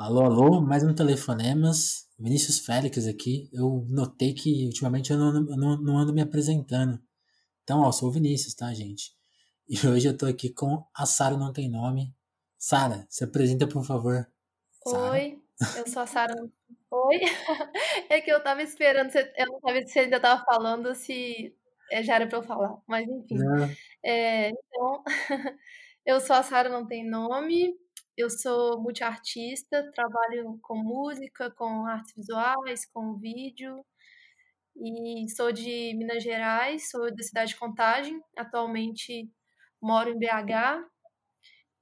Alô, alô, mais um Telefonemas. Vinícius Félix aqui. Eu notei que ultimamente eu não, não, não ando me apresentando. Então, ó, eu sou o Vinícius, tá, gente? E hoje eu tô aqui com a Sara Não Tem Nome. Sara, se apresenta, por favor. Sarah. Oi, eu sou a Sara. Oi. É que eu tava esperando, eu não sabia se você ainda tava falando, se é, já era pra eu falar, mas enfim. É, então, eu sou a Sara Não Tem Nome. Eu sou multiartista, trabalho com música, com artes visuais, com vídeo. E sou de Minas Gerais, sou da cidade de Contagem. Atualmente moro em BH.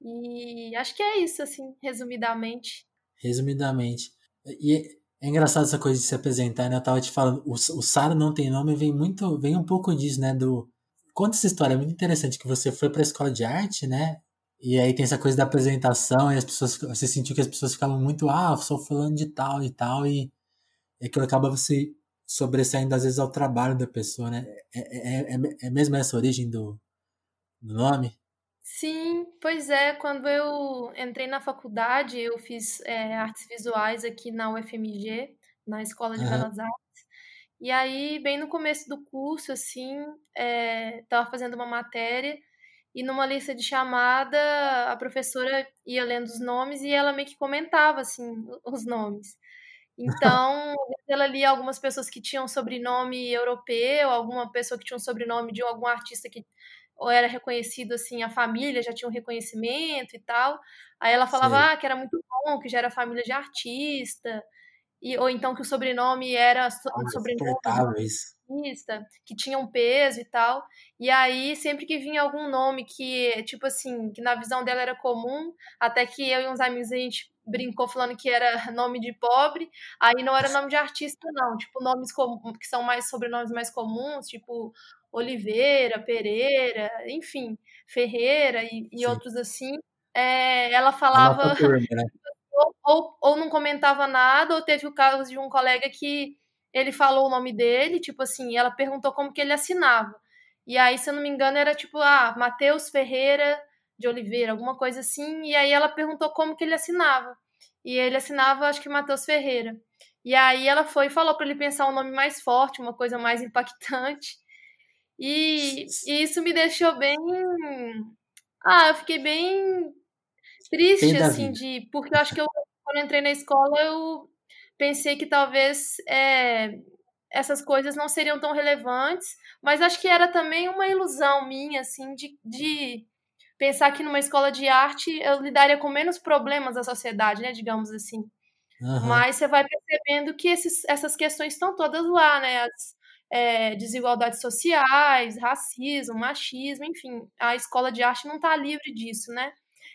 E acho que é isso, assim, resumidamente. Resumidamente. E é engraçado essa coisa de se apresentar, né? Eu tava te falando, o, o Sara não tem nome, vem muito, vem um pouco disso, né? Do conta essa história, é muito interessante que você foi para a escola de arte, né? E aí tem essa coisa da apresentação, e as pessoas, você sentiu que as pessoas ficavam muito, ah, sou fulano de tal e tal, e aquilo acaba você sobressaindo às vezes ao trabalho da pessoa, né? É, é, é, é mesmo essa origem do, do nome? Sim, pois é. Quando eu entrei na faculdade, eu fiz é, artes visuais aqui na UFMG, na Escola de uhum. Belas Artes. E aí, bem no começo do curso, assim, estava é, fazendo uma matéria e numa lista de chamada a professora ia lendo os nomes e ela meio que comentava assim os nomes. Então, ela lia algumas pessoas que tinham sobrenome europeu, alguma pessoa que tinha um sobrenome de algum artista que ou era reconhecido assim, a família já tinha um reconhecimento e tal. Aí ela falava ah, que era muito bom, que já era família de artista, e, ou então que o sobrenome era um sobrenome que tinha um peso e tal. E aí, sempre que vinha algum nome que, tipo assim, que na visão dela era comum, até que eu e uns amigos a gente brincou falando que era nome de pobre, aí não era nome de artista, não. Tipo, nomes que são mais sobrenomes mais comuns, tipo Oliveira, Pereira, enfim, Ferreira e, e outros assim. É, ela falava. Turma, né? ou, ou, ou não comentava nada, ou teve o caso de um colega que ele falou o nome dele, tipo assim, ela perguntou como que ele assinava. E aí, se eu não me engano, era tipo, ah, Matheus Ferreira de Oliveira, alguma coisa assim. E aí ela perguntou como que ele assinava. E ele assinava, acho que Matheus Ferreira. E aí ela foi e falou para ele pensar um nome mais forte, uma coisa mais impactante. E, e isso me deixou bem. Ah, eu fiquei bem triste, assim, de. Porque eu acho que eu, quando eu entrei na escola, eu pensei que talvez é, essas coisas não seriam tão relevantes, mas acho que era também uma ilusão minha, assim, de, de pensar que numa escola de arte eu lidaria com menos problemas da sociedade, né, digamos assim. Uhum. Mas você vai percebendo que esses, essas questões estão todas lá, né? As é, desigualdades sociais, racismo, machismo, enfim. A escola de arte não está livre disso, né?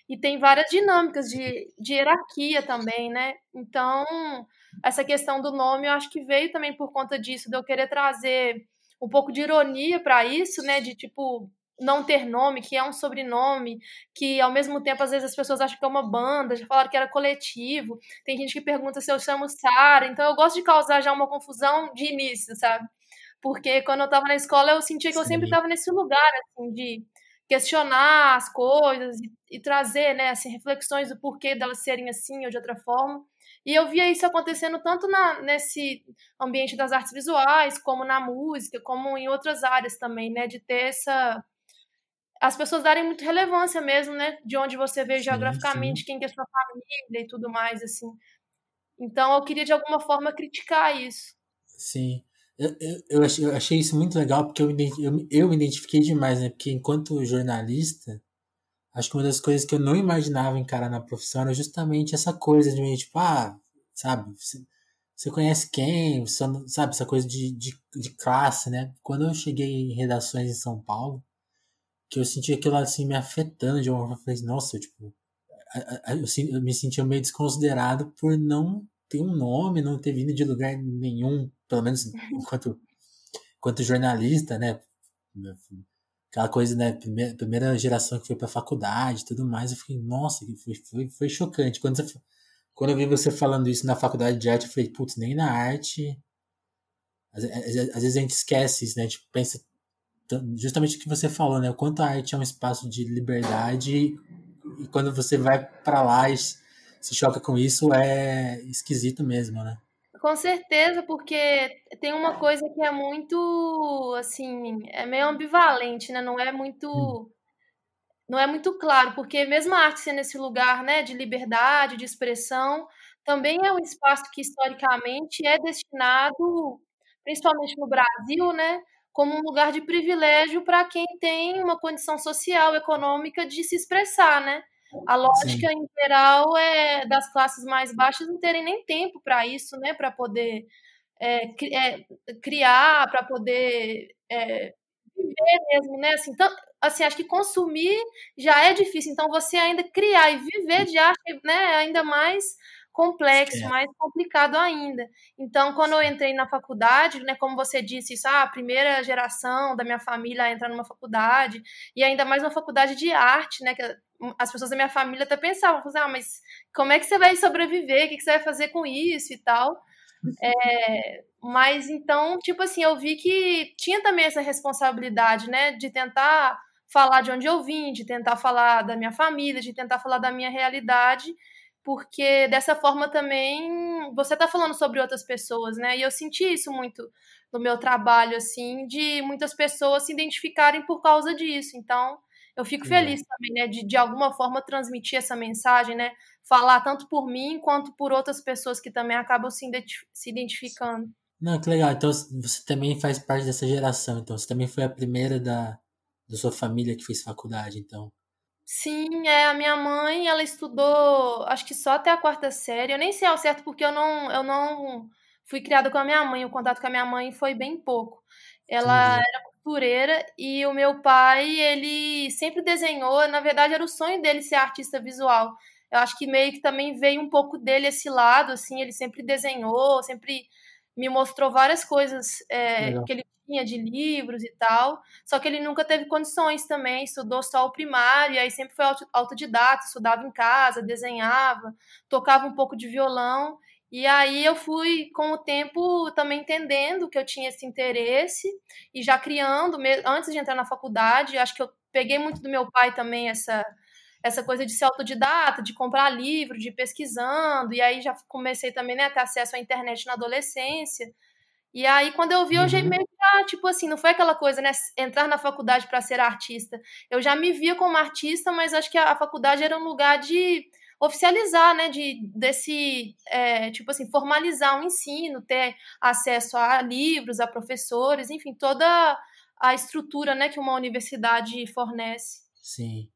E tem várias dinâmicas de, de hierarquia também, né? Então, essa questão do nome, eu acho que veio também por conta disso, de eu querer trazer um pouco de ironia para isso, né? De tipo, não ter nome, que é um sobrenome, que ao mesmo tempo às vezes as pessoas acham que é uma banda, já falaram que era coletivo. Tem gente que pergunta se eu chamo Sara, então eu gosto de causar já uma confusão de início, sabe? Porque quando eu estava na escola eu sentia que Sim. eu sempre estava nesse lugar assim de questionar as coisas e, e trazer, né, assim, reflexões do porquê delas serem assim ou de outra forma. E eu via isso acontecendo tanto na, nesse ambiente das artes visuais, como na música, como em outras áreas também, né? De ter essa. As pessoas darem muita relevância mesmo, né? De onde você vê sim, geograficamente, sim. quem que é sua família e tudo mais, assim. Então eu queria de alguma forma criticar isso. Sim. Eu, eu, achei, isso muito legal porque eu, eu, eu me identifiquei demais, né? Porque enquanto jornalista, acho que uma das coisas que eu não imaginava encarar na profissão era justamente essa coisa de tipo, ah, sabe, você, você conhece quem, você, sabe, essa coisa de, de, de classe, né? Quando eu cheguei em redações em São Paulo, que eu senti aquilo assim me afetando de uma forma, eu falei, nossa, eu, tipo, eu, eu me sentia meio desconsiderado por não ter um nome, não ter vindo de lugar nenhum, pelo menos enquanto, enquanto jornalista, né? aquela coisa, né? Primeira, primeira geração que foi pra faculdade e tudo mais, eu fiquei, nossa, foi, foi, foi chocante. Quando, você, quando eu vi você falando isso na faculdade de arte, eu falei, putz, nem na arte. Às, às, às vezes a gente esquece isso, né? Tipo, pensa justamente o que você falou, né? O quanto a arte é um espaço de liberdade e quando você vai para lá, se choca com isso, é esquisito mesmo, né? Com certeza, porque tem uma coisa que é muito, assim, é meio ambivalente, né? Não é muito, hum. não é muito claro, porque mesmo a arte sendo esse lugar, né, de liberdade, de expressão, também é um espaço que historicamente é destinado, principalmente no Brasil, né, como um lugar de privilégio para quem tem uma condição social, econômica de se expressar, né? A lógica Sim. em geral é das classes mais baixas não terem nem tempo para isso, né? Para poder é, é, criar, para poder é, viver mesmo, né? Assim, então, assim, acho que consumir já é difícil. Então, você ainda criar e viver de arte, né? Ainda mais complexo, é. mais complicado ainda. Então, quando eu entrei na faculdade, né, como você disse, isso, ah, a primeira geração da minha família entra numa faculdade, e ainda mais uma faculdade de arte, né, que as pessoas da minha família até pensavam, ah, mas como é que você vai sobreviver? O que você vai fazer com isso e tal? É, mas então, tipo assim, eu vi que tinha também essa responsabilidade, né, de tentar falar de onde eu vim, de tentar falar da minha família, de tentar falar da minha realidade, porque dessa forma também você está falando sobre outras pessoas, né? E eu senti isso muito no meu trabalho, assim, de muitas pessoas se identificarem por causa disso. Então, eu fico feliz é. também, né, de de alguma forma transmitir essa mensagem, né? Falar tanto por mim quanto por outras pessoas que também acabam se, se identificando. Não, que legal. Então você também faz parte dessa geração. Então você também foi a primeira da, da sua família que fez faculdade, então. Sim, é, a minha mãe, ela estudou, acho que só até a quarta série. Eu nem sei ao certo porque eu não, eu não fui criada com a minha mãe, o contato com a minha mãe foi bem pouco. Ela era costureira e o meu pai, ele sempre desenhou, na verdade era o sonho dele ser artista visual. Eu acho que meio que também veio um pouco dele esse lado, assim, ele sempre desenhou, sempre me mostrou várias coisas é, que ele tinha de livros e tal, só que ele nunca teve condições também, estudou só o primário, e aí sempre foi autodidata, estudava em casa, desenhava, tocava um pouco de violão, e aí eu fui, com o tempo, também entendendo que eu tinha esse interesse, e já criando, antes de entrar na faculdade, acho que eu peguei muito do meu pai também essa essa coisa de ser autodidata, de comprar livro, de ir pesquisando, e aí já comecei também né, a ter acesso à internet na adolescência, e aí, quando eu vi, eu já uhum. meio que, ah, tipo assim, não foi aquela coisa, né? Entrar na faculdade para ser artista. Eu já me via como artista, mas acho que a, a faculdade era um lugar de oficializar, né? De, desse, é, tipo assim, formalizar o um ensino, ter acesso a livros, a professores, enfim, toda a estrutura, né? Que uma universidade fornece. Sim.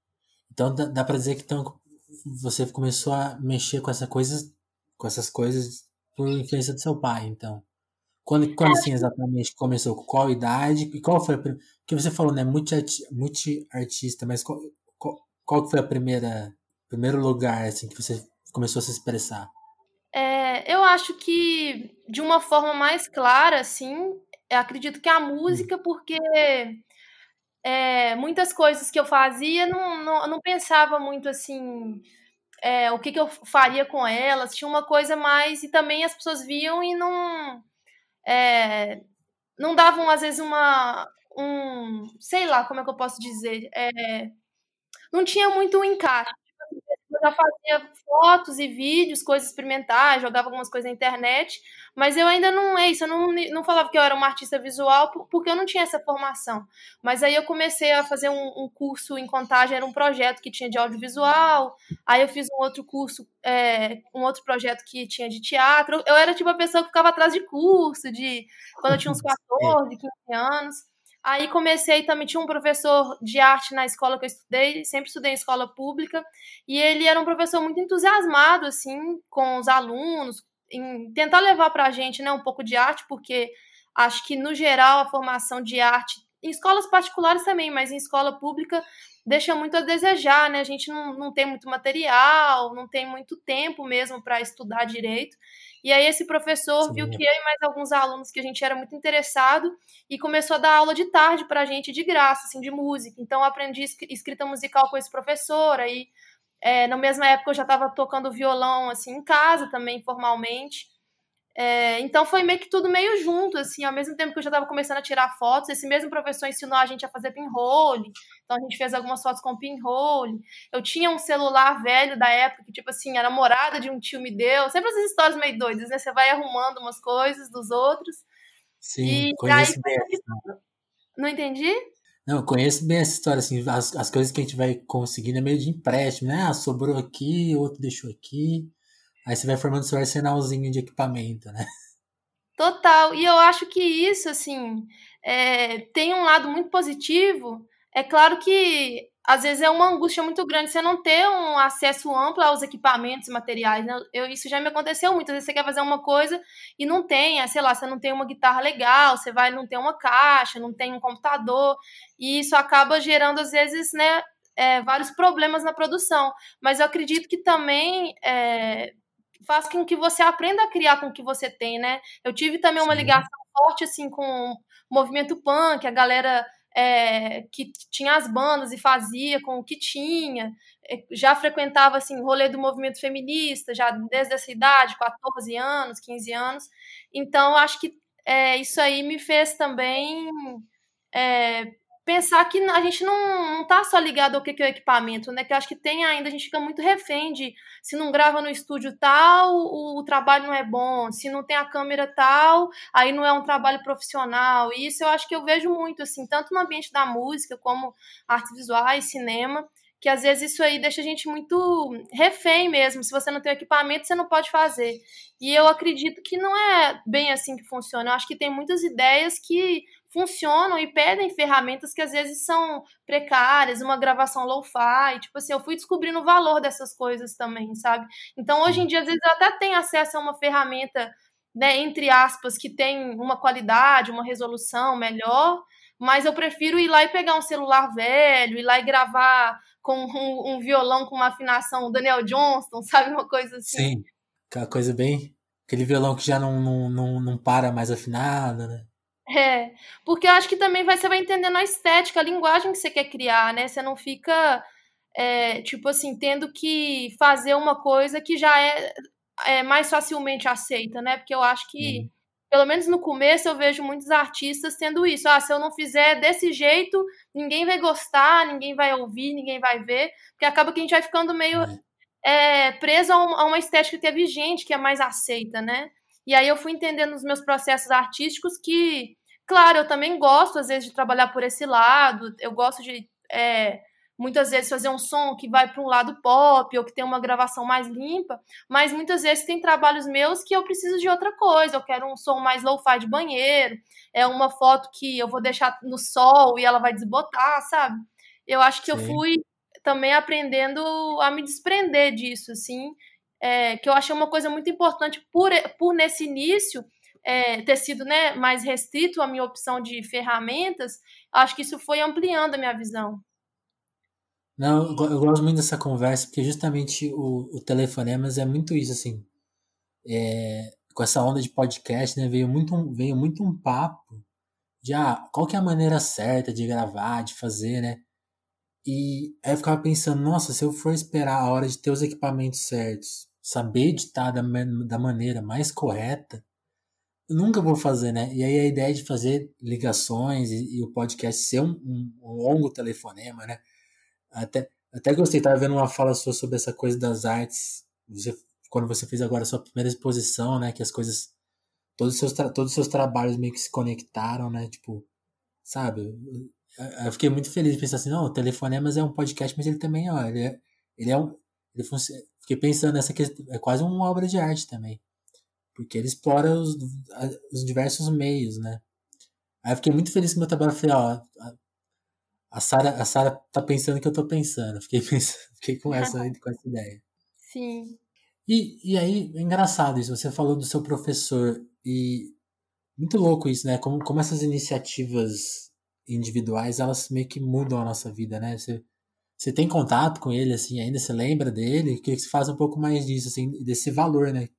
Então, dá, dá para dizer que então, você começou a mexer com, essa coisa, com essas coisas por influência do seu pai, então. Quando, quando assim exatamente começou? Com qual idade? E qual foi a que você falou, né? Multi-artista, mas qual, qual, qual foi a primeira primeiro lugar assim que você começou a se expressar? É, eu acho que de uma forma mais clara, assim, acredito que a música, hum. porque é, muitas coisas que eu fazia não, não, não pensava muito assim é, o que, que eu faria com elas. Tinha uma coisa mais e também as pessoas viam e não é, não davam, às vezes, uma. Um, sei lá, como é que eu posso dizer? É, não tinha muito um encaixe já fazia fotos e vídeos, coisas experimentais, jogava algumas coisas na internet, mas eu ainda não é isso, eu não, não falava que eu era uma artista visual porque eu não tinha essa formação. Mas aí eu comecei a fazer um, um curso em contagem, era um projeto que tinha de audiovisual, aí eu fiz um outro curso, é, um outro projeto que tinha de teatro. Eu era tipo a pessoa que ficava atrás de curso, de quando eu tinha uns 14, 15 anos. Aí comecei também, tinha um professor de arte na escola que eu estudei, sempre estudei em escola pública, e ele era um professor muito entusiasmado, assim, com os alunos, em tentar levar para a gente né, um pouco de arte, porque acho que, no geral, a formação de arte, em escolas particulares também, mas em escola pública, deixa muito a desejar, né? A gente não, não tem muito material, não tem muito tempo mesmo para estudar direito. E aí esse professor Sim. viu que eu e mais alguns alunos que a gente era muito interessado e começou a dar aula de tarde para a gente de graça, assim, de música. Então eu aprendi escrita musical com esse professor. Aí é, na mesma época eu já estava tocando violão assim em casa também, formalmente. É, então foi meio que tudo meio junto, assim, ao mesmo tempo que eu já estava começando a tirar fotos, esse mesmo professor ensinou a gente a fazer pinhole, então a gente fez algumas fotos com pinhole. Eu tinha um celular velho da época, que tipo assim, a namorada de um tio me deu, sempre essas histórias meio doidas, né? Você vai arrumando umas coisas dos outros. Sim, e conheço aí, bem. Não entendi? Não, conheço bem essa história, assim, as, as coisas que a gente vai conseguindo é meio de empréstimo, né? Ah, sobrou aqui, outro deixou aqui. Aí você vai formando seu arsenalzinho de equipamento, né? Total. E eu acho que isso, assim, é, tem um lado muito positivo. É claro que às vezes é uma angústia muito grande você não ter um acesso amplo aos equipamentos e materiais. Né? Eu, isso já me aconteceu muitas vezes. Você quer fazer uma coisa e não tem, sei lá, você não tem uma guitarra legal, você vai não tem uma caixa, não tem um computador, e isso acaba gerando, às vezes, né, é, vários problemas na produção. Mas eu acredito que também é, faz com que você aprenda a criar com o que você tem, né? Eu tive também uma ligação forte, assim, com o movimento punk, a galera é, que tinha as bandas e fazia com o que tinha, é, já frequentava, assim, rolê do movimento feminista, já desde essa idade, 14 anos, 15 anos. Então, acho que é, isso aí me fez também é, pensar que a gente não, não tá só ligado ao que, que é o equipamento, né? Que eu acho que tem ainda, a gente fica muito refém de se não grava no estúdio tal, o, o, trabalho não é bom, se não tem a câmera tal, aí não é um trabalho profissional. E isso eu acho que eu vejo muito, assim, tanto no ambiente da música, como artes visuais, cinema, que às vezes isso aí deixa a gente muito refém mesmo. Se você não tem equipamento, você não pode fazer. E eu acredito que não é bem assim que funciona. Eu acho que tem muitas ideias que funcionam e pedem ferramentas que às vezes são precárias, uma gravação low-fi, tipo assim, eu fui descobrindo o valor dessas coisas também, sabe? Então, hoje em dia, às vezes eu até tenho acesso a uma ferramenta, né, entre aspas, que tem uma qualidade, uma resolução melhor, mas eu prefiro ir lá e pegar um celular velho, ir lá e gravar com um, um violão com uma afinação Daniel Johnston, sabe? Uma coisa assim. Sim, aquela coisa bem. Aquele violão que já não, não, não, não para mais afinado, né? É, porque eu acho que também vai, você vai entendendo a estética, a linguagem que você quer criar, né? Você não fica, é, tipo assim, tendo que fazer uma coisa que já é, é mais facilmente aceita, né? Porque eu acho que, uhum. pelo menos no começo, eu vejo muitos artistas tendo isso. Ah, se eu não fizer desse jeito, ninguém vai gostar, ninguém vai ouvir, ninguém vai ver. Porque acaba que a gente vai ficando meio uhum. é, preso a, um, a uma estética que é vigente, que é mais aceita, né? E aí eu fui entendendo nos meus processos artísticos que, claro, eu também gosto, às vezes, de trabalhar por esse lado. Eu gosto de, é, muitas vezes, fazer um som que vai para um lado pop ou que tem uma gravação mais limpa. Mas muitas vezes tem trabalhos meus que eu preciso de outra coisa. Eu quero um som mais low-fi de banheiro. É uma foto que eu vou deixar no sol e ela vai desbotar, sabe? Eu acho que Sim. eu fui também aprendendo a me desprender disso, assim é, que eu achei uma coisa muito importante por, por nesse início é, ter sido né, mais restrito a minha opção de ferramentas, acho que isso foi ampliando a minha visão. Não, eu gosto muito dessa conversa, porque justamente o, o Telefonemas é muito isso, assim. É, com essa onda de podcast, né, veio muito, um, veio muito um papo de ah, qual que é a maneira certa de gravar, de fazer, né? E aí eu ficava pensando, nossa, se eu for esperar a hora de ter os equipamentos certos, saber editar da, da maneira mais correta, nunca vou fazer, né? E aí a ideia de fazer ligações e, e o podcast ser um, um, um, longo telefonema, né? Até, até gostei, estava vendo uma fala sua sobre essa coisa das artes, você, quando você fez agora a sua primeira exposição, né? Que as coisas, todos os seus, todos os seus trabalhos meio que se conectaram, né? Tipo, sabe? eu fiquei muito feliz de pensar assim, não, o Telefonemas é um podcast, mas ele também, ó, ele é, ele é um. Ele fiquei pensando nessa questão, é quase uma obra de arte também. Porque ele explora os, os diversos meios, né? Aí eu fiquei muito feliz com o meu trabalho. Falei, ó, a Sara a Sara tá pensando o que eu tô pensando. Fiquei, pensando, fiquei com, essa, com essa ideia. Sim. E, e aí, é engraçado isso. Você falou do seu professor. E muito louco isso, né? Como, como essas iniciativas individuais, elas meio que mudam a nossa vida, né? Você, você tem contato com ele, assim, ainda você lembra dele? Queria que você faça um pouco mais disso, assim, desse valor, né?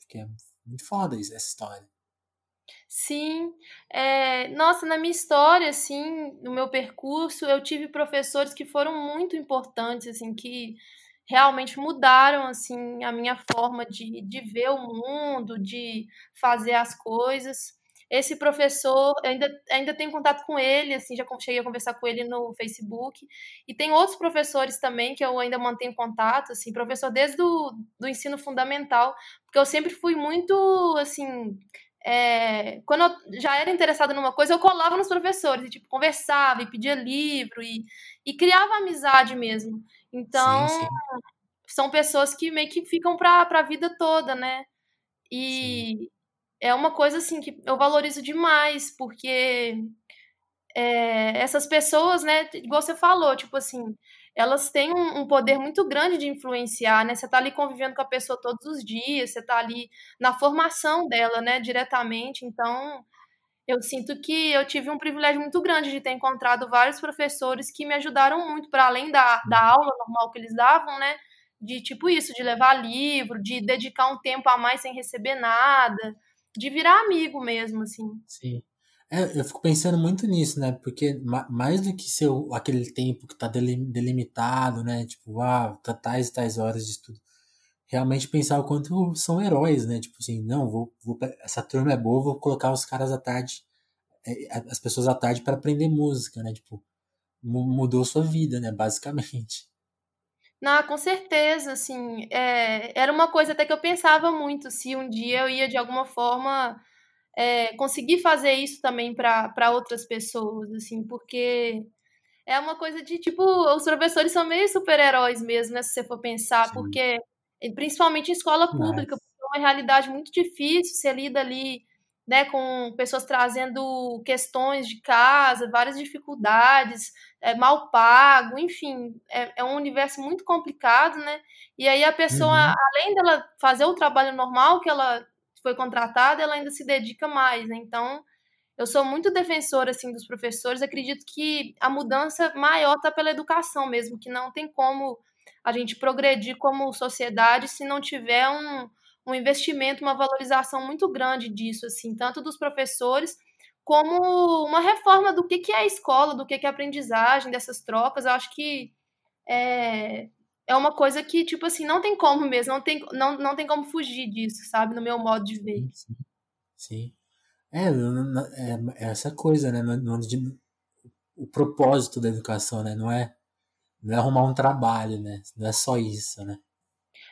Porque é muito foda isso, essa história. Sim, é, nossa, na minha história, assim, no meu percurso, eu tive professores que foram muito importantes, assim, que realmente mudaram assim a minha forma de, de ver o mundo, de fazer as coisas. Esse professor, ainda, ainda tenho contato com ele, assim, já cheguei a conversar com ele no Facebook. E tem outros professores também que eu ainda mantenho contato, assim, professor desde do, do ensino fundamental, porque eu sempre fui muito, assim, é, quando eu já era interessada numa coisa, eu colava nos professores, e, tipo, conversava e pedia livro e, e criava amizade mesmo. Então, sim, sim. são pessoas que meio que ficam para a vida toda, né? E sim. É uma coisa assim que eu valorizo demais, porque é, essas pessoas, né, igual você falou, tipo assim, elas têm um, um, poder muito grande de influenciar, né? Você tá ali convivendo com a pessoa todos os dias, você tá ali na formação dela, né, diretamente. Então, eu sinto que eu tive um privilégio muito grande de ter encontrado vários professores que me ajudaram muito, para além da, da aula normal que eles davam, né? De tipo isso, de levar livro, de dedicar um tempo a mais sem receber nada, de virar amigo mesmo, assim. Sim. É, eu fico pensando muito nisso, né? Porque mais do que ser aquele tempo que tá delimitado, né? Tipo, ah, tá tais e tais horas de estudo. Realmente pensar o quanto são heróis, né? Tipo assim, não, vou, vou essa turma é boa, vou colocar os caras à tarde, é, as pessoas à tarde para aprender música, né? Tipo, mudou sua vida, né? Basicamente. Não, com certeza, assim, é, era uma coisa até que eu pensava muito se um dia eu ia de alguma forma é, conseguir fazer isso também para outras pessoas, assim, porque é uma coisa de tipo, os professores são meio super-heróis mesmo, né, se você for pensar, Sim. porque principalmente em escola pública, é uma realidade muito difícil, você lida ali né, com pessoas trazendo questões de casa, várias dificuldades, é, mal pago, enfim, é, é, um universo muito complicado, né? E aí a pessoa, uhum. além dela fazer o trabalho normal que ela foi contratada, ela ainda se dedica mais, né? Então, eu sou muito defensora assim dos professores. Acredito que a mudança maior está pela educação mesmo, que não tem como a gente progredir como sociedade se não tiver um, um investimento, uma valorização muito grande disso, assim, tanto dos professores como uma reforma do que, que é a escola, do que, que é a aprendizagem, dessas trocas. Eu acho que é, é uma coisa que, tipo assim, não tem como mesmo, não tem, não, não tem como fugir disso, sabe? No meu modo de ver. Sim. Sim. É, é, é essa coisa, né? O propósito da educação, né? Não é, não é arrumar um trabalho, né? Não é só isso, né?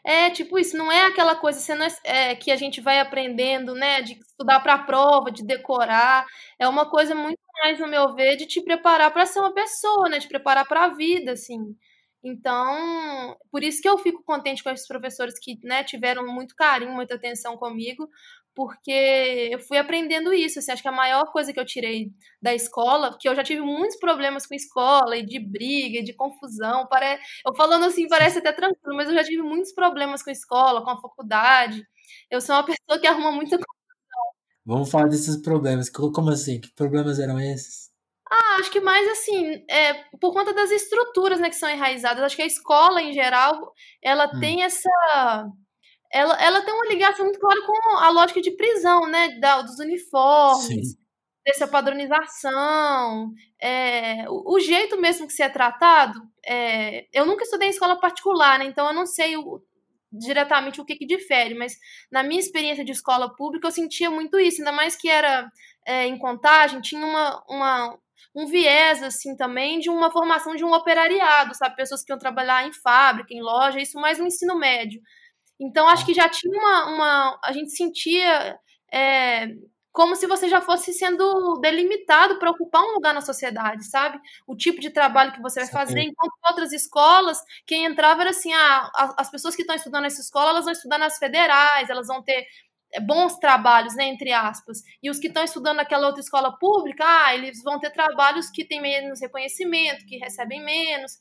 É, tipo isso, não é aquela coisa é, é, que a gente vai aprendendo, né? De estudar para a prova, de decorar. É uma coisa muito mais, no meu ver, de te preparar para ser uma pessoa, né? De preparar para a vida, assim. Então, por isso que eu fico contente com esses professores que né, tiveram muito carinho, muita atenção comigo, porque eu fui aprendendo isso. Assim, acho que a maior coisa que eu tirei da escola, que eu já tive muitos problemas com escola, e de briga, e de confusão. Pare... Eu falando assim, parece até tranquilo, mas eu já tive muitos problemas com a escola, com a faculdade. Eu sou uma pessoa que arruma muita confusão. Vamos falar desses problemas. Como assim? Que problemas eram esses? Ah, acho que mais assim, é, por conta das estruturas né, que são enraizadas. Acho que a escola, em geral, ela hum. tem essa. Ela, ela tem uma ligação muito clara com a lógica de prisão, né? Da, dos uniformes, Sim. dessa padronização. É, o, o, jeito mesmo que se é tratado. É, eu nunca estudei em escola particular, né? Então eu não sei o, diretamente o que, que difere, mas na minha experiência de escola pública eu sentia muito isso, ainda mais que era é, em contagem, tinha uma, uma, um viés, assim, também de uma formação de um operariado, sabe? Pessoas que iam trabalhar em fábrica, em loja, isso mais no ensino médio. Então, acho que já tinha uma. uma a gente sentia é, como se você já fosse sendo delimitado para ocupar um lugar na sociedade, sabe? O tipo de trabalho que você vai fazer. Enquanto em outras escolas, quem entrava era assim: ah, as pessoas que estão estudando nessa escola, elas vão estudar nas federais, elas vão ter é, bons trabalhos, né, entre aspas. E os que estão estudando naquela outra escola pública, ah, eles vão ter trabalhos que têm menos reconhecimento, que recebem menos.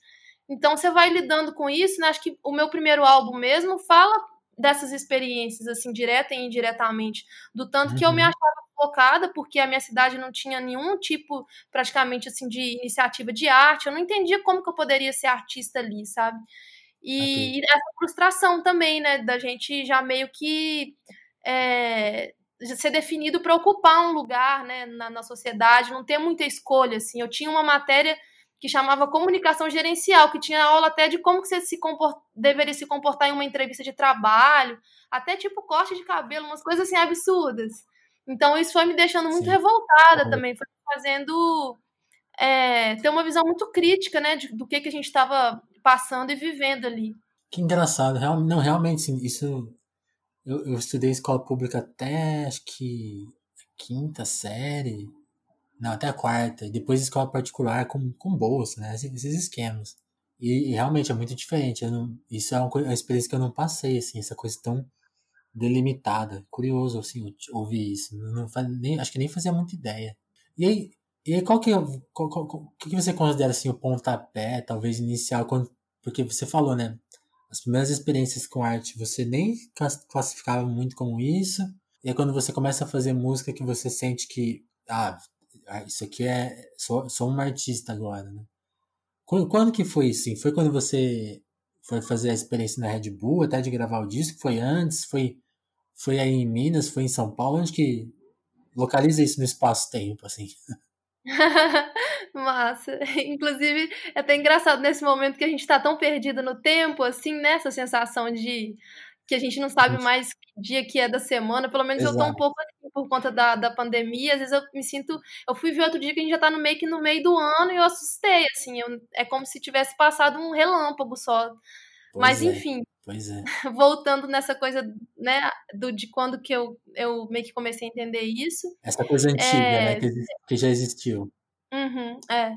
Então você vai lidando com isso, né? Acho que o meu primeiro álbum mesmo fala dessas experiências, assim, direta e indiretamente, do tanto uhum. que eu me uhum. achava focada, porque a minha cidade não tinha nenhum tipo, praticamente, assim, de iniciativa de arte, eu não entendia como que eu poderia ser artista ali, sabe? E, okay. e essa frustração também, né, da gente já meio que é, ser definido para ocupar um lugar né, na, na sociedade, não ter muita escolha. Assim. Eu tinha uma matéria que chamava comunicação gerencial, que tinha aula até de como que você se comport... deveria se comportar em uma entrevista de trabalho, até tipo corte de cabelo, umas coisas assim absurdas. Então isso foi me deixando muito Sim. revoltada uhum. também, foi fazendo é, ter uma visão muito crítica, né, de, do que, que a gente estava passando e vivendo ali. Que engraçado, Real, não, realmente, sim, isso eu, eu estudei escola pública até acho que quinta série, não, até a quarta, depois escola particular com, com bolsa, né, esses, esquemas. E, e, realmente é muito diferente, não, isso é uma, uma experiência que eu não passei, assim, essa coisa tão delimitada. Curioso, assim, ouvir isso. Não, nem, acho que nem fazia muita ideia. E aí, e aí qual que, qual, qual, qual, que você considera, assim, o pontapé, talvez, inicial, quando, porque você falou, né, as primeiras experiências com arte você nem classificava muito como isso, e aí quando você começa a fazer música que você sente que, ah, ah isso aqui é, sou uma artista agora, né? Quando, quando que foi isso? Foi quando você foi fazer a experiência na Red Bull, até de gravar o disco? Foi antes? Foi foi aí em Minas, foi em São Paulo, onde que localiza isso no espaço-tempo, assim? Massa. Inclusive, é até engraçado nesse momento que a gente tá tão perdido no tempo, assim, nessa né? sensação de que a gente não sabe mais que dia que é da semana. Pelo menos Exato. eu tô um pouco assim por conta da, da pandemia. Às vezes eu me sinto. Eu fui ver outro dia que a gente já tá no meio que no meio do ano e eu assustei, assim. Eu, é como se tivesse passado um relâmpago só. Pois Mas, é. enfim, Pois é. Voltando nessa coisa, né, do, de quando que eu, eu meio que comecei a entender isso. Essa coisa antiga, é... né, que, que já existiu. Uhum, é.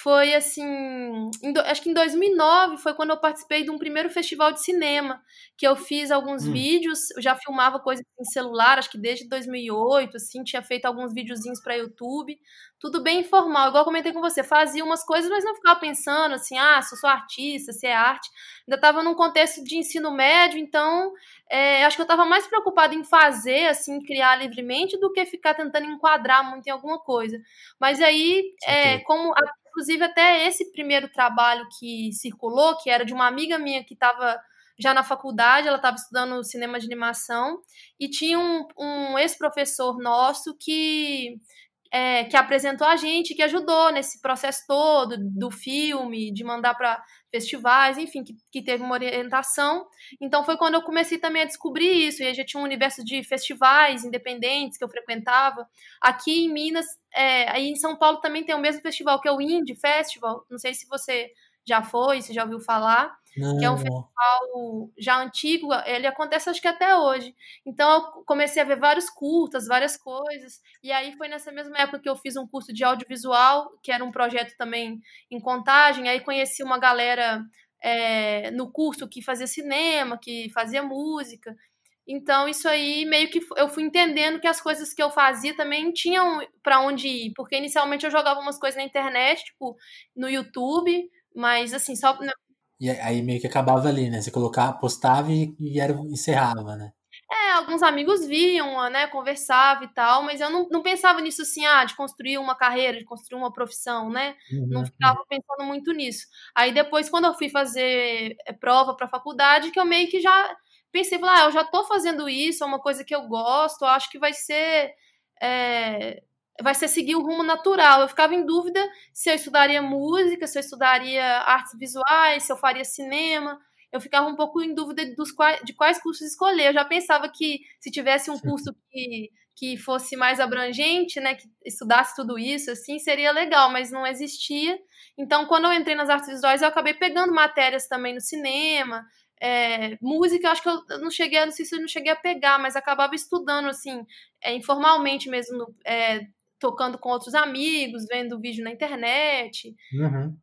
Foi assim, do, acho que em 2009 foi quando eu participei de um primeiro festival de cinema, que eu fiz alguns hum. vídeos, eu já filmava coisas em celular, acho que desde 2008, assim, tinha feito alguns videozinhos para YouTube, tudo bem informal, igual eu comentei com você, fazia umas coisas, mas não ficava pensando assim, ah, sou só artista, se é arte. Ainda estava num contexto de ensino médio, então é, acho que eu estava mais preocupada em fazer, assim, criar livremente, do que ficar tentando enquadrar muito em alguma coisa. Mas aí, é, como inclusive até esse primeiro trabalho que circulou, que era de uma amiga minha que estava já na faculdade, ela estava estudando cinema de animação, e tinha um, um ex-professor nosso que é, que apresentou a gente, que ajudou nesse processo todo do filme, de mandar para festivais, enfim, que, que teve uma orientação. Então foi quando eu comecei também a descobrir isso, e aí já tinha um universo de festivais independentes que eu frequentava. Aqui em Minas, é, aí em São Paulo também tem o mesmo festival que é o Indie Festival, não sei se você já foi, se já ouviu falar, não, que é um festival já antigo, ele acontece acho que até hoje. Então eu comecei a ver vários curtas, várias coisas, e aí foi nessa mesma época que eu fiz um curso de audiovisual, que era um projeto também em contagem, aí conheci uma galera é, no curso que fazia cinema, que fazia música, então, isso aí meio que eu fui entendendo que as coisas que eu fazia também tinham para onde ir, porque inicialmente eu jogava umas coisas na internet, tipo no YouTube, mas assim, só. E aí meio que acabava ali, né? Você colocava, postava e, e era, encerrava, né? É, alguns amigos viam, né, conversava e tal, mas eu não, não pensava nisso assim, ah, de construir uma carreira, de construir uma profissão, né? Uhum. Não ficava pensando muito nisso. Aí depois, quando eu fui fazer é, prova para faculdade, que eu meio que já pensei, ah, eu já tô fazendo isso, é uma coisa que eu gosto, eu acho que vai ser. É, vai ser seguir o rumo natural. Eu ficava em dúvida se eu estudaria música, se eu estudaria artes visuais, se eu faria cinema. Eu ficava um pouco em dúvida dos quais, de quais cursos escolher. Eu já pensava que se tivesse um curso que, que fosse mais abrangente, né, que estudasse tudo isso, assim, seria legal, mas não existia. Então, quando eu entrei nas artes visuais, eu acabei pegando matérias também no cinema, é, música, acho que eu não cheguei, não sei se eu não cheguei a pegar, mas acabava estudando, assim, é, informalmente mesmo, é, tocando com outros amigos, vendo vídeo na internet. Uhum.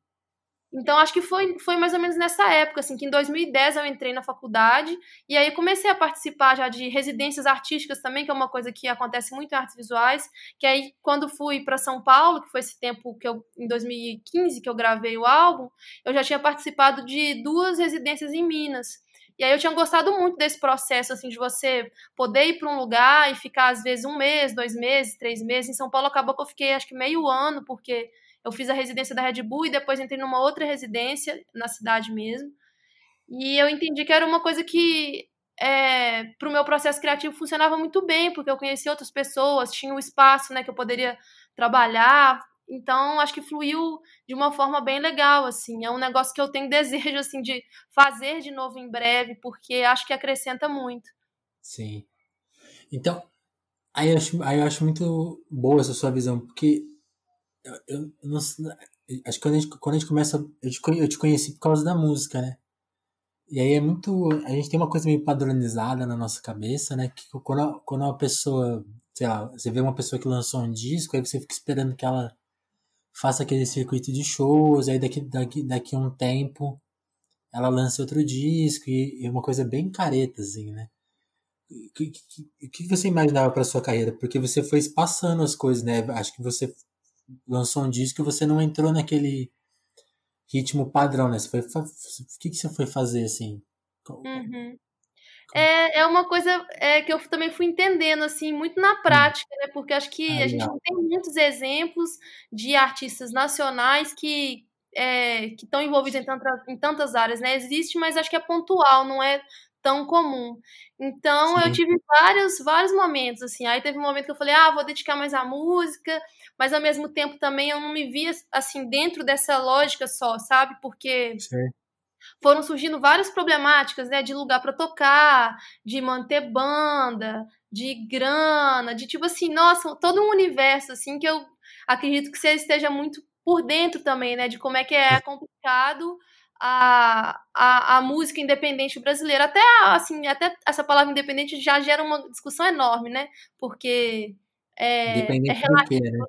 Então, acho que foi, foi mais ou menos nessa época, assim, que em 2010 eu entrei na faculdade e aí comecei a participar já de residências artísticas também, que é uma coisa que acontece muito em artes visuais, que aí quando fui para São Paulo, que foi esse tempo que eu, em 2015 que eu gravei o álbum, eu já tinha participado de duas residências em Minas. E aí eu tinha gostado muito desse processo, assim, de você poder ir para um lugar e ficar, às vezes, um mês, dois meses, três meses. Em São Paulo acabou que eu fiquei, acho que meio ano, porque eu fiz a residência da Red Bull e depois entrei numa outra residência, na cidade mesmo. E eu entendi que era uma coisa que, é, para o meu processo criativo, funcionava muito bem, porque eu conhecia outras pessoas, tinha um espaço, né, que eu poderia trabalhar, Então, acho que fluiu de uma forma bem legal, assim. É um negócio que eu tenho desejo, assim, de fazer de novo em breve, porque acho que acrescenta muito. Sim. Então, aí eu acho, aí eu acho muito boa essa sua visão, porque eu, eu não acho que quando a gente, quando a gente começa, eu te, eu te conheci por causa da música, né? E aí é muito, a gente tem uma coisa meio padronizada na nossa cabeça, né? Que quando, quando uma pessoa, sei lá, você vê uma pessoa que lançou um disco, aí você fica esperando que ela faça aquele circuito de shows, aí daqui, daqui, daqui um tempo ela lança outro disco, e, e uma coisa bem careta, assim, né? O que, que, que você imaginava para sua carreira? Porque você foi passando as coisas, né? Acho que você lançou um disco e você não entrou naquele ritmo padrão, né? Você foi, o que, que você foi fazer, assim? Uhum. É, é uma coisa é, que eu também fui entendendo, assim, muito na hum. prática, né? Porque acho que a gente não tem muitos exemplos de artistas nacionais que é, que estão envolvidos em, tanta, em tantas áreas, né? Existe, mas acho que é pontual, não é tão comum. Então Sim. eu tive vários, vários momentos, assim. Aí teve um momento que eu falei, ah, vou dedicar mais à música, mas ao mesmo tempo também eu não me via assim dentro dessa lógica só, sabe? Porque Sim. Foram surgindo várias problemáticas, né? De lugar para tocar, de manter banda, de grana, de tipo assim, nossa, todo um universo assim que eu acredito que você esteja muito por dentro também, né? De como é que é complicado a, a, a, música independente brasileira. Até, assim, até essa palavra independente já gera uma discussão enorme, né? Porque é, é relativo, né? né?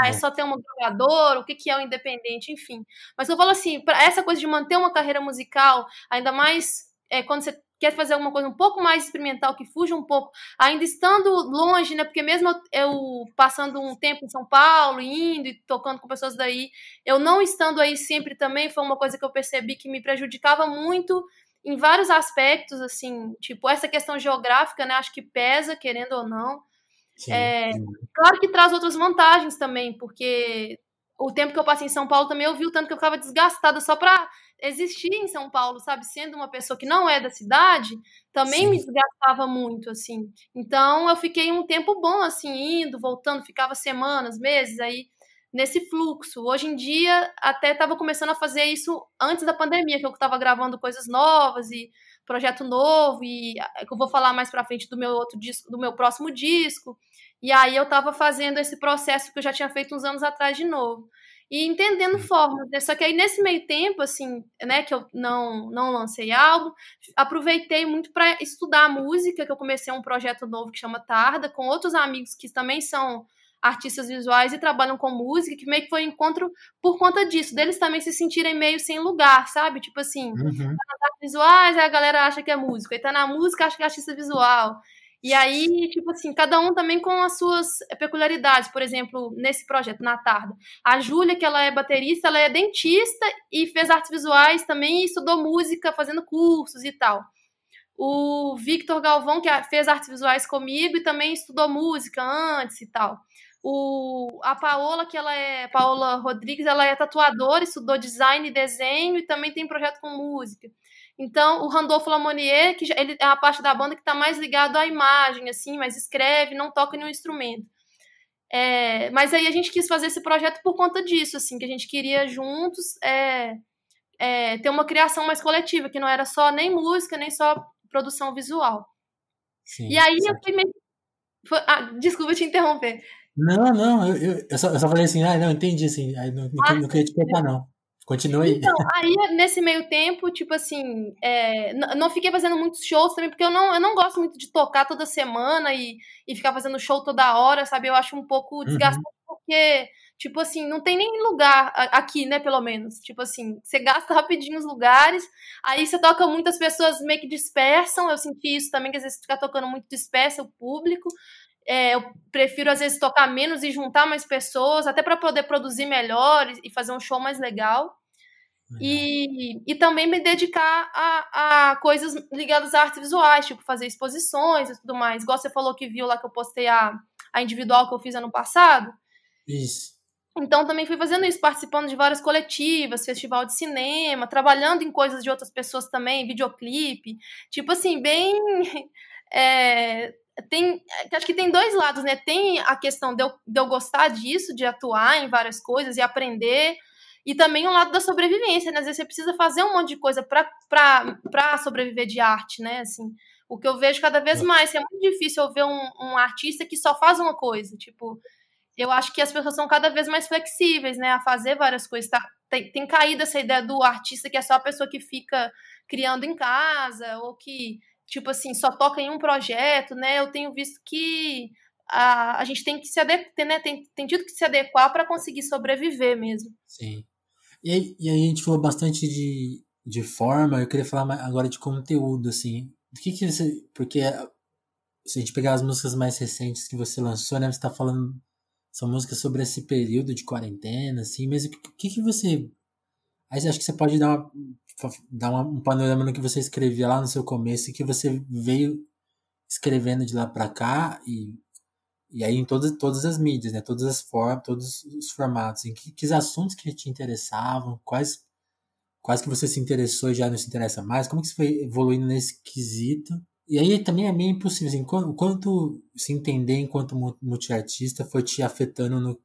Ah, é, é só ter uma gravadora, o que, que é o independente, enfim. Mas eu falo assim, para essa coisa de manter uma carreira musical, ainda mais é, quando você quer fazer alguma coisa um pouco mais experimental, que fuja um pouco, ainda estando longe, né? Porque mesmo eu, eu, passando um tempo em São Paulo, indo e tocando com pessoas daí, eu não estando aí sempre também foi uma coisa que eu percebi que me prejudicava muito em vários aspectos, assim, tipo, essa questão geográfica, né? Acho que pesa, querendo ou não. Sim, é, sim. Claro que traz outras vantagens também, porque o tempo que eu passei em São Paulo também eu vi o tanto que eu ficava desgastada só para existir em São Paulo, sabe? Sendo uma pessoa que não é da cidade, também Sim. me desgastava muito, assim. Então, eu fiquei um tempo bom, assim, indo, voltando, ficava semanas, meses aí nesse fluxo. Hoje em dia, até estava começando a fazer isso antes da pandemia, que eu estava gravando coisas novas e projeto novo, e é que eu vou falar mais pra frente do meu outro disco, do meu próximo disco. E aí eu estava fazendo esse processo que eu já tinha feito uns anos atrás de novo e entendendo formas, né? Só que aí nesse meio tempo, assim, né, que eu não, não lancei álbum, aproveitei muito para estudar música, que eu comecei um projeto novo que chama Tarda, com outros amigos que também são artistas visuais e trabalham com música, que meio que foi um encontro por conta disso, deles também se sentirem meio sem lugar, sabe? Tipo assim, uhum. tá nas artes visuais, aí a galera acha que é músico, aí tá na música, acha que é artista visual. E aí, tipo assim, cada um também com as suas peculiaridades. Por exemplo, nesse projeto, na Tarda. A Júlia, que ela é baterista, ela é dentista e fez artes visuais também e estudou música, fazendo cursos e tal. O Victor Galvão, que fez artes visuais comigo e também estudou música antes e tal. O, a Paola, que ela é Paola Rodrigues, ela é tatuadora, estudou design e desenho e também tem projeto com música. Então, o Randolph Lamonier, que ele é a parte da banda que está mais ligado à imagem, assim, mas escreve, não toca nenhum instrumento. É, mas aí a gente quis fazer esse projeto por conta disso, assim, que a gente queria juntos é, é, ter uma criação mais coletiva, que não era só nem música, nem só produção visual. Sim, e aí certo. eu fui meio. Foi, ah, desculpa te interromper. Não, não, eu, eu, eu, só, eu só falei assim, ah, não, entendi, assim, aí não, ah, não queria te cortar, não. Continue. Então, aí nesse meio tempo, tipo assim, é, não fiquei fazendo muitos shows também, porque eu não, eu não gosto muito de tocar toda semana e, e ficar fazendo show toda hora, sabe? Eu acho um pouco uhum. desgastante, uhum. porque, tipo assim, não tem nem lugar aqui, né, pelo menos. Tipo assim, você gasta rapidinho os lugares, aí você toca muitas pessoas meio que dispersam, eu senti isso também, que às vezes ficar tocando muito dispersa o público. É, eu prefiro às vezes tocar menos e juntar mais pessoas, até para poder produzir melhor e fazer um show mais legal. E, e também me dedicar a, a coisas ligadas a artes visuais, tipo fazer exposições e tudo mais. Igual você falou que viu lá que eu postei a, a individual que eu fiz ano passado. Isso. Então também fui fazendo isso, participando de várias coletivas, festival de cinema, trabalhando em coisas de outras pessoas também, videoclipe. Tipo assim, bem é, tem, acho que tem dois lados, né? Tem a questão de eu, de eu gostar disso, de atuar em várias coisas e aprender, e também o lado da sobrevivência, né? Às vezes você precisa fazer um monte de coisa para sobreviver de arte, né? Assim, o que eu vejo cada vez mais, é muito difícil eu ver um, um artista que só faz uma coisa, tipo, eu acho que as pessoas são cada vez mais flexíveis, né, a fazer várias coisas. Tá, tem, tem caído essa ideia do artista que é só a pessoa que fica criando em casa, ou que tipo assim, só toca em um projeto, né? Eu tenho visto que a, a gente tem que se adequar, né? Tem, tem tido que se adequar para conseguir sobreviver mesmo. Sim. E aí, e aí a gente falou bastante de, de forma, eu queria falar agora de conteúdo, assim. Do que que você. Porque se a gente pegar as músicas mais recentes que você lançou, né? Você tá falando. São músicas sobre esse período de quarentena, assim, mas o que, que você. Aí acho que você pode dar uma, dar uma, um panorama no que você escrevia lá no seu começo e que você veio escrevendo de lá para cá e, e aí em todas, todas as mídias, né? Todas as formas, todos os formatos. Em que, que assuntos que te interessavam, quais quais que você se interessou e já não se interessa mais, como que você foi evoluindo nesse quesito? E aí também é meio impossível, assim, quanto, quanto se entender enquanto multiartista foi te afetando no,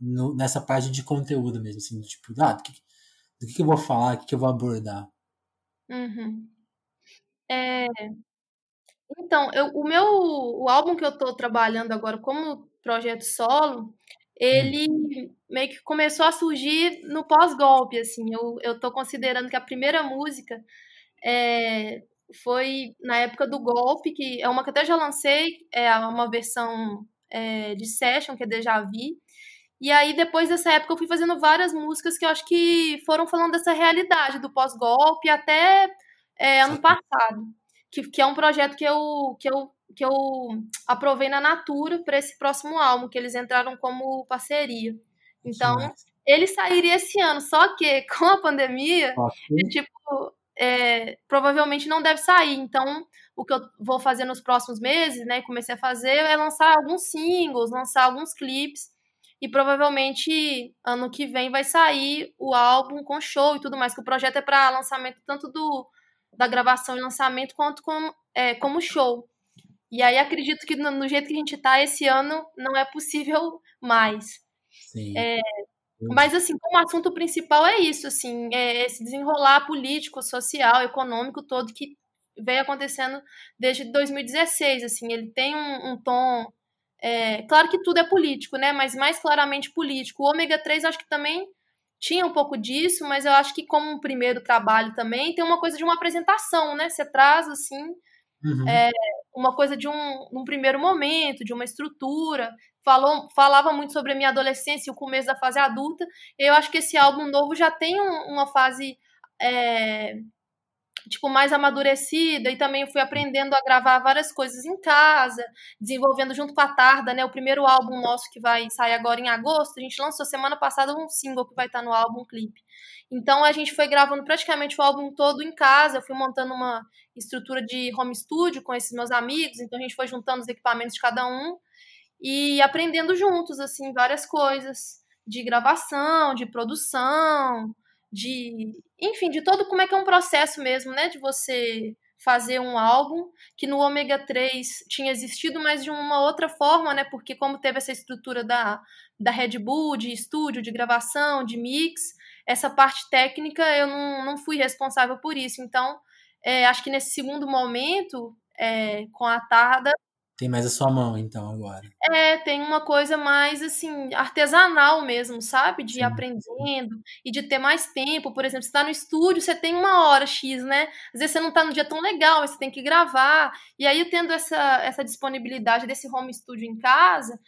no, nessa parte de conteúdo mesmo, assim, tipo, ah, que, do que, que eu vou falar, o que, que eu vou abordar. Uhum. É, então, eu, o meu o álbum que eu estou trabalhando agora como projeto solo, hum. ele hum. meio que começou a surgir no pós-golpe, assim. Eu, eu tô considerando que a primeira música é, foi na época do golpe, que é uma que até já lancei, é uma versão é, de session, que é Deja Vu, e aí, depois dessa época, eu fui fazendo várias músicas que eu acho que foram falando dessa realidade do pós-golpe até é, ano passado. Que, que é um projeto que eu, que eu, que eu aprovei na Natura para esse próximo álbum, que eles entraram como parceria. Então, Sim. ele sairia esse ano, só que com a pandemia, é, tipo, é, provavelmente não deve sair. Então, o que eu vou fazer nos próximos meses, né, comecei a fazer, é lançar alguns singles, lançar alguns clipes e provavelmente ano que vem vai sair o álbum com show e tudo mais, que o projeto é para lançamento tanto do da gravação e lançamento quanto com, é, como show. E aí acredito que no, no, jeito que a gente tá esse ano não é possível mais. Sim. É, mas assim, como assunto principal é isso, assim, é esse desenrolar político, social, econômico todo que vem acontecendo desde 2016, assim, ele tem um, um tom é, claro que tudo é político, né? Mas mais claramente político. O ômega 3 acho que também tinha um pouco disso, mas eu acho que como um primeiro trabalho também tem uma coisa de uma apresentação, né? Você traz assim uhum. é, uma coisa de um, um primeiro momento, de uma estrutura. Falou, falava muito sobre a minha adolescência e o começo da fase adulta. Eu acho que esse álbum novo já tem um, uma fase é, tipo, mais amadurecida e também fui aprendendo a gravar várias coisas em casa, desenvolvendo junto com a Tarda, né? O primeiro álbum nosso que vai sair agora em agosto, a gente lançou semana passada um single que vai estar no álbum um clipe. Então a gente foi gravando praticamente o álbum todo em casa, eu fui montando uma estrutura de home studio com esses meus amigos, então a gente foi juntando os equipamentos de cada um e aprendendo juntos assim várias coisas de gravação, de produção, de, enfim, de todo como é que é um processo mesmo, né, de você fazer um álbum que no Ômega 3 tinha existido, mas de uma outra forma, né, porque como teve essa estrutura da, da Red Bull, de estúdio, de gravação, de mix, essa parte técnica eu não, não fui responsável por isso, então é, acho que nesse segundo momento, é, com a Tarda, tem mais a sua mão, então, agora. É, tem uma coisa mais, assim, artesanal mesmo, sabe? De ir aprendendo e de ter mais tempo. Por exemplo, você tá no estúdio, você tem uma hora X, né? Às vezes você não tá no dia tão legal, você tem que gravar. E aí, tendo essa, essa disponibilidade desse home studio em casa,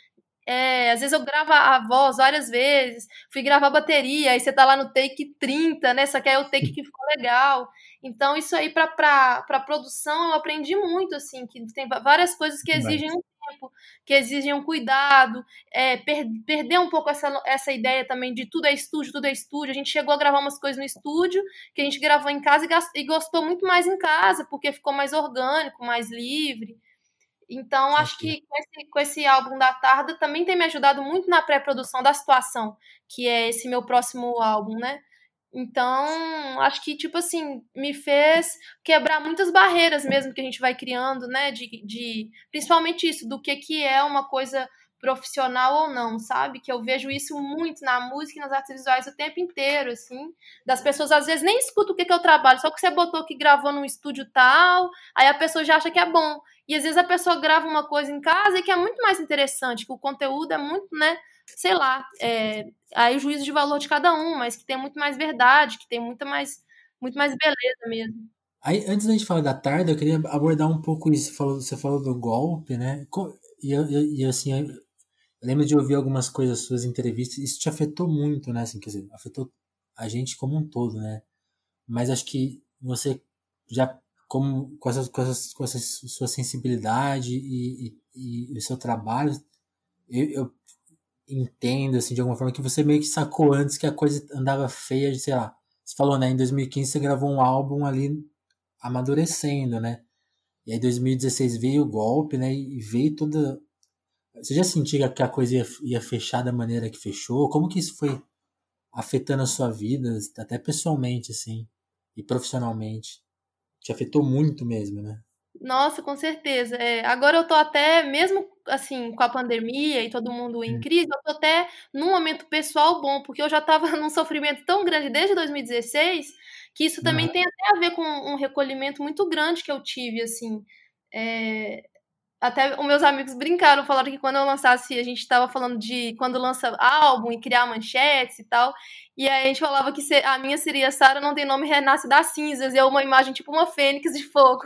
é, às vezes eu gravo a voz várias vezes, fui gravar bateria, aí você tá lá no take 30, né? Só que aí é o take que ficou legal. Então, isso aí para produção eu aprendi muito, assim, que tem várias coisas que exigem um tempo, que exigem um cuidado, é, per, perder um pouco essa, essa ideia também de tudo é estúdio, tudo é estúdio. A gente chegou a gravar umas coisas no estúdio, que a gente gravou em casa e, e gostou muito mais em casa, porque ficou mais orgânico, mais livre. Então, Sim. acho que com esse, com esse, álbum da Tarda também tem me ajudado muito na pré-produção da situação, que é esse meu próximo álbum, né? Então, acho que, tipo assim, me fez quebrar muitas barreiras mesmo que a gente vai criando, né? De, de principalmente isso, do que, que é uma coisa profissional ou não, sabe? Que eu vejo isso muito na música e nas artes visuais o tempo inteiro, assim. Das pessoas às vezes nem escutam o que, que eu trabalho, só que você botou que gravou num estúdio tal, aí a pessoa já acha que é bom. E às vezes a pessoa grava uma coisa em casa e que é muito mais interessante, que o conteúdo é muito, né? Sei lá, é, aí o juízo de valor de cada um, mas que tem muito mais verdade, que tem muita mais, muito mais beleza mesmo. Aí, antes da gente falar da tarde, eu queria abordar um pouco isso. Você falou, você falou do golpe, né? E, e, assim, eu lembro de ouvir algumas coisas suas entrevistas, isso te afetou muito, né? Assim, quer dizer, afetou a gente como um todo, né? Mas acho que você já, como, com, essa, com, essas, com essa sua sensibilidade e, e, e o seu trabalho, eu, eu, entendo, assim, de alguma forma, que você meio que sacou antes que a coisa andava feia, sei lá, você falou, né? Em 2015 você gravou um álbum ali amadurecendo, né? E aí 2016 veio o golpe, né? E veio toda você já sentia que a coisa ia, ia fechar da maneira que fechou? Como que isso foi afetando a sua vida, até pessoalmente, assim, e profissionalmente? Te afetou muito mesmo, né? Nossa, com certeza. É, agora eu tô até, mesmo assim, com a pandemia e todo mundo em hum. crise, eu tô até num momento pessoal bom, porque eu já tava num sofrimento tão grande desde 2016, que isso também tem até a ver com um recolhimento muito grande que eu tive, assim. É, até os meus amigos brincaram, falaram que quando eu lançasse, a gente estava falando de quando lança álbum e criar manchetes e tal. E aí a gente falava que a minha seria Sara não tem nome renasce das cinzas, e é uma imagem tipo uma fênix de fogo.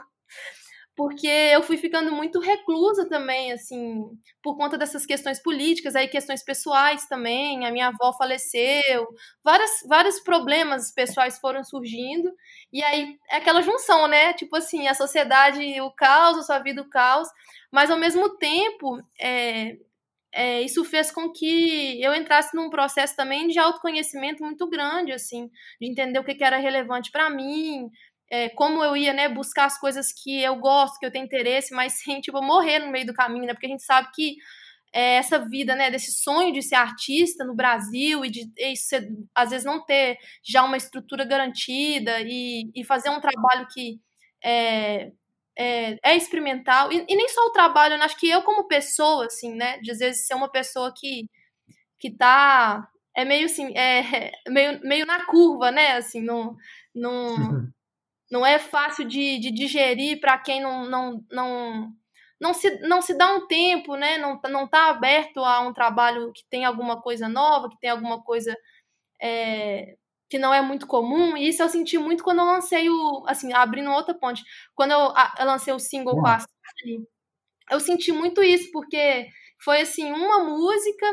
Porque eu fui ficando muito reclusa também, assim, por conta dessas questões políticas, aí questões pessoais também, a minha avó faleceu, várias, vários problemas pessoais foram surgindo, e aí é aquela junção, né, tipo assim, a sociedade, o caos, a sua vida, o caos, mas ao mesmo tempo, é, é, isso fez com que eu entrasse num processo também de autoconhecimento muito grande, assim, de entender o que, que era relevante para mim, é, como eu ia, né, buscar as coisas que eu gosto, que eu tenho interesse, mas sem, tipo, morrer no meio do caminho, né, porque a gente sabe que é, essa vida, né, desse sonho de ser artista no Brasil e de isso, às vezes não ter já uma estrutura garantida e, e fazer um trabalho que é, é, é experimental, e, e, nem só o trabalho, né, acho que eu como pessoa, assim, né, de às vezes ser uma pessoa que, que tá, é meio assim, é, meio, meio na curva, né, assim, não, não, não é fácil de, de digerir para quem não, não, não, não, se, não se dá um tempo, né? Não, não tá aberto a um trabalho que tem alguma coisa nova, que tem alguma coisa é, que não é muito comum. E isso eu senti muito quando eu lancei o. Assim, abrindo outra ponte. Quando eu, eu lancei o single com a Sally, eu senti muito isso, porque foi assim, uma música,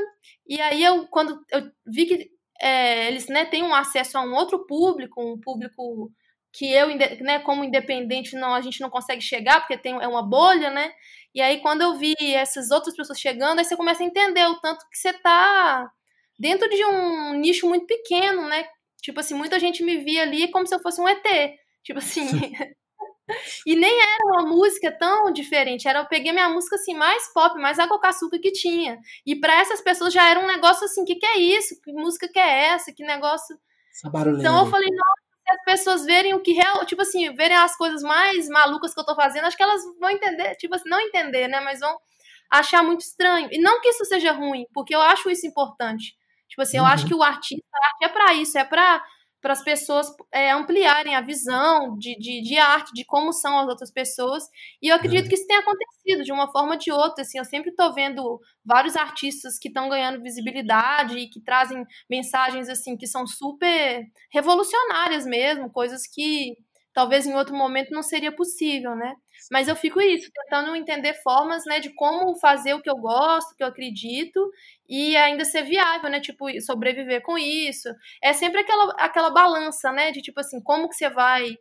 e aí eu, quando eu vi que é, eles né, têm um acesso a um outro público, um público que eu, né, como independente, não, a gente não consegue chegar, porque tem, é uma bolha, né? E aí, quando eu vi essas outras pessoas chegando, aí você começa a entender o tanto que você tá dentro de um nicho muito pequeno, né? Tipo assim, muita gente me via ali como se eu fosse um ET. Tipo assim. e nem era uma música tão diferente. Era, eu peguei minha música assim, mais pop, mais água com açúcar que tinha. E para essas pessoas já era um negócio assim: que que é isso? Que música que é essa? Que negócio. Então eu falei, nossa as pessoas verem o que real, tipo assim, verem as coisas mais malucas que eu tô fazendo, acho que elas vão entender, tipo assim, não entender, né, mas vão achar muito estranho. E não que isso seja ruim, porque eu acho isso importante. Tipo assim, uhum. eu acho uhum. que o artista, a arte é para isso, é para para as pessoas é, ampliarem a visão de, de, de, arte, de como são as outras pessoas. E eu acredito é. que isso tem acontecido de uma forma ou de outra. Assim, eu sempre estou vendo vários artistas que estão ganhando visibilidade e que trazem mensagens assim que são super revolucionárias mesmo, coisas que talvez em outro momento não seria possível, né? Mas eu fico isso, tentando entender formas, né, de como fazer o que eu gosto, o que eu acredito, e ainda ser viável, né, tipo, sobreviver com isso. É sempre aquela, aquela balança, né, de tipo assim, como que você vai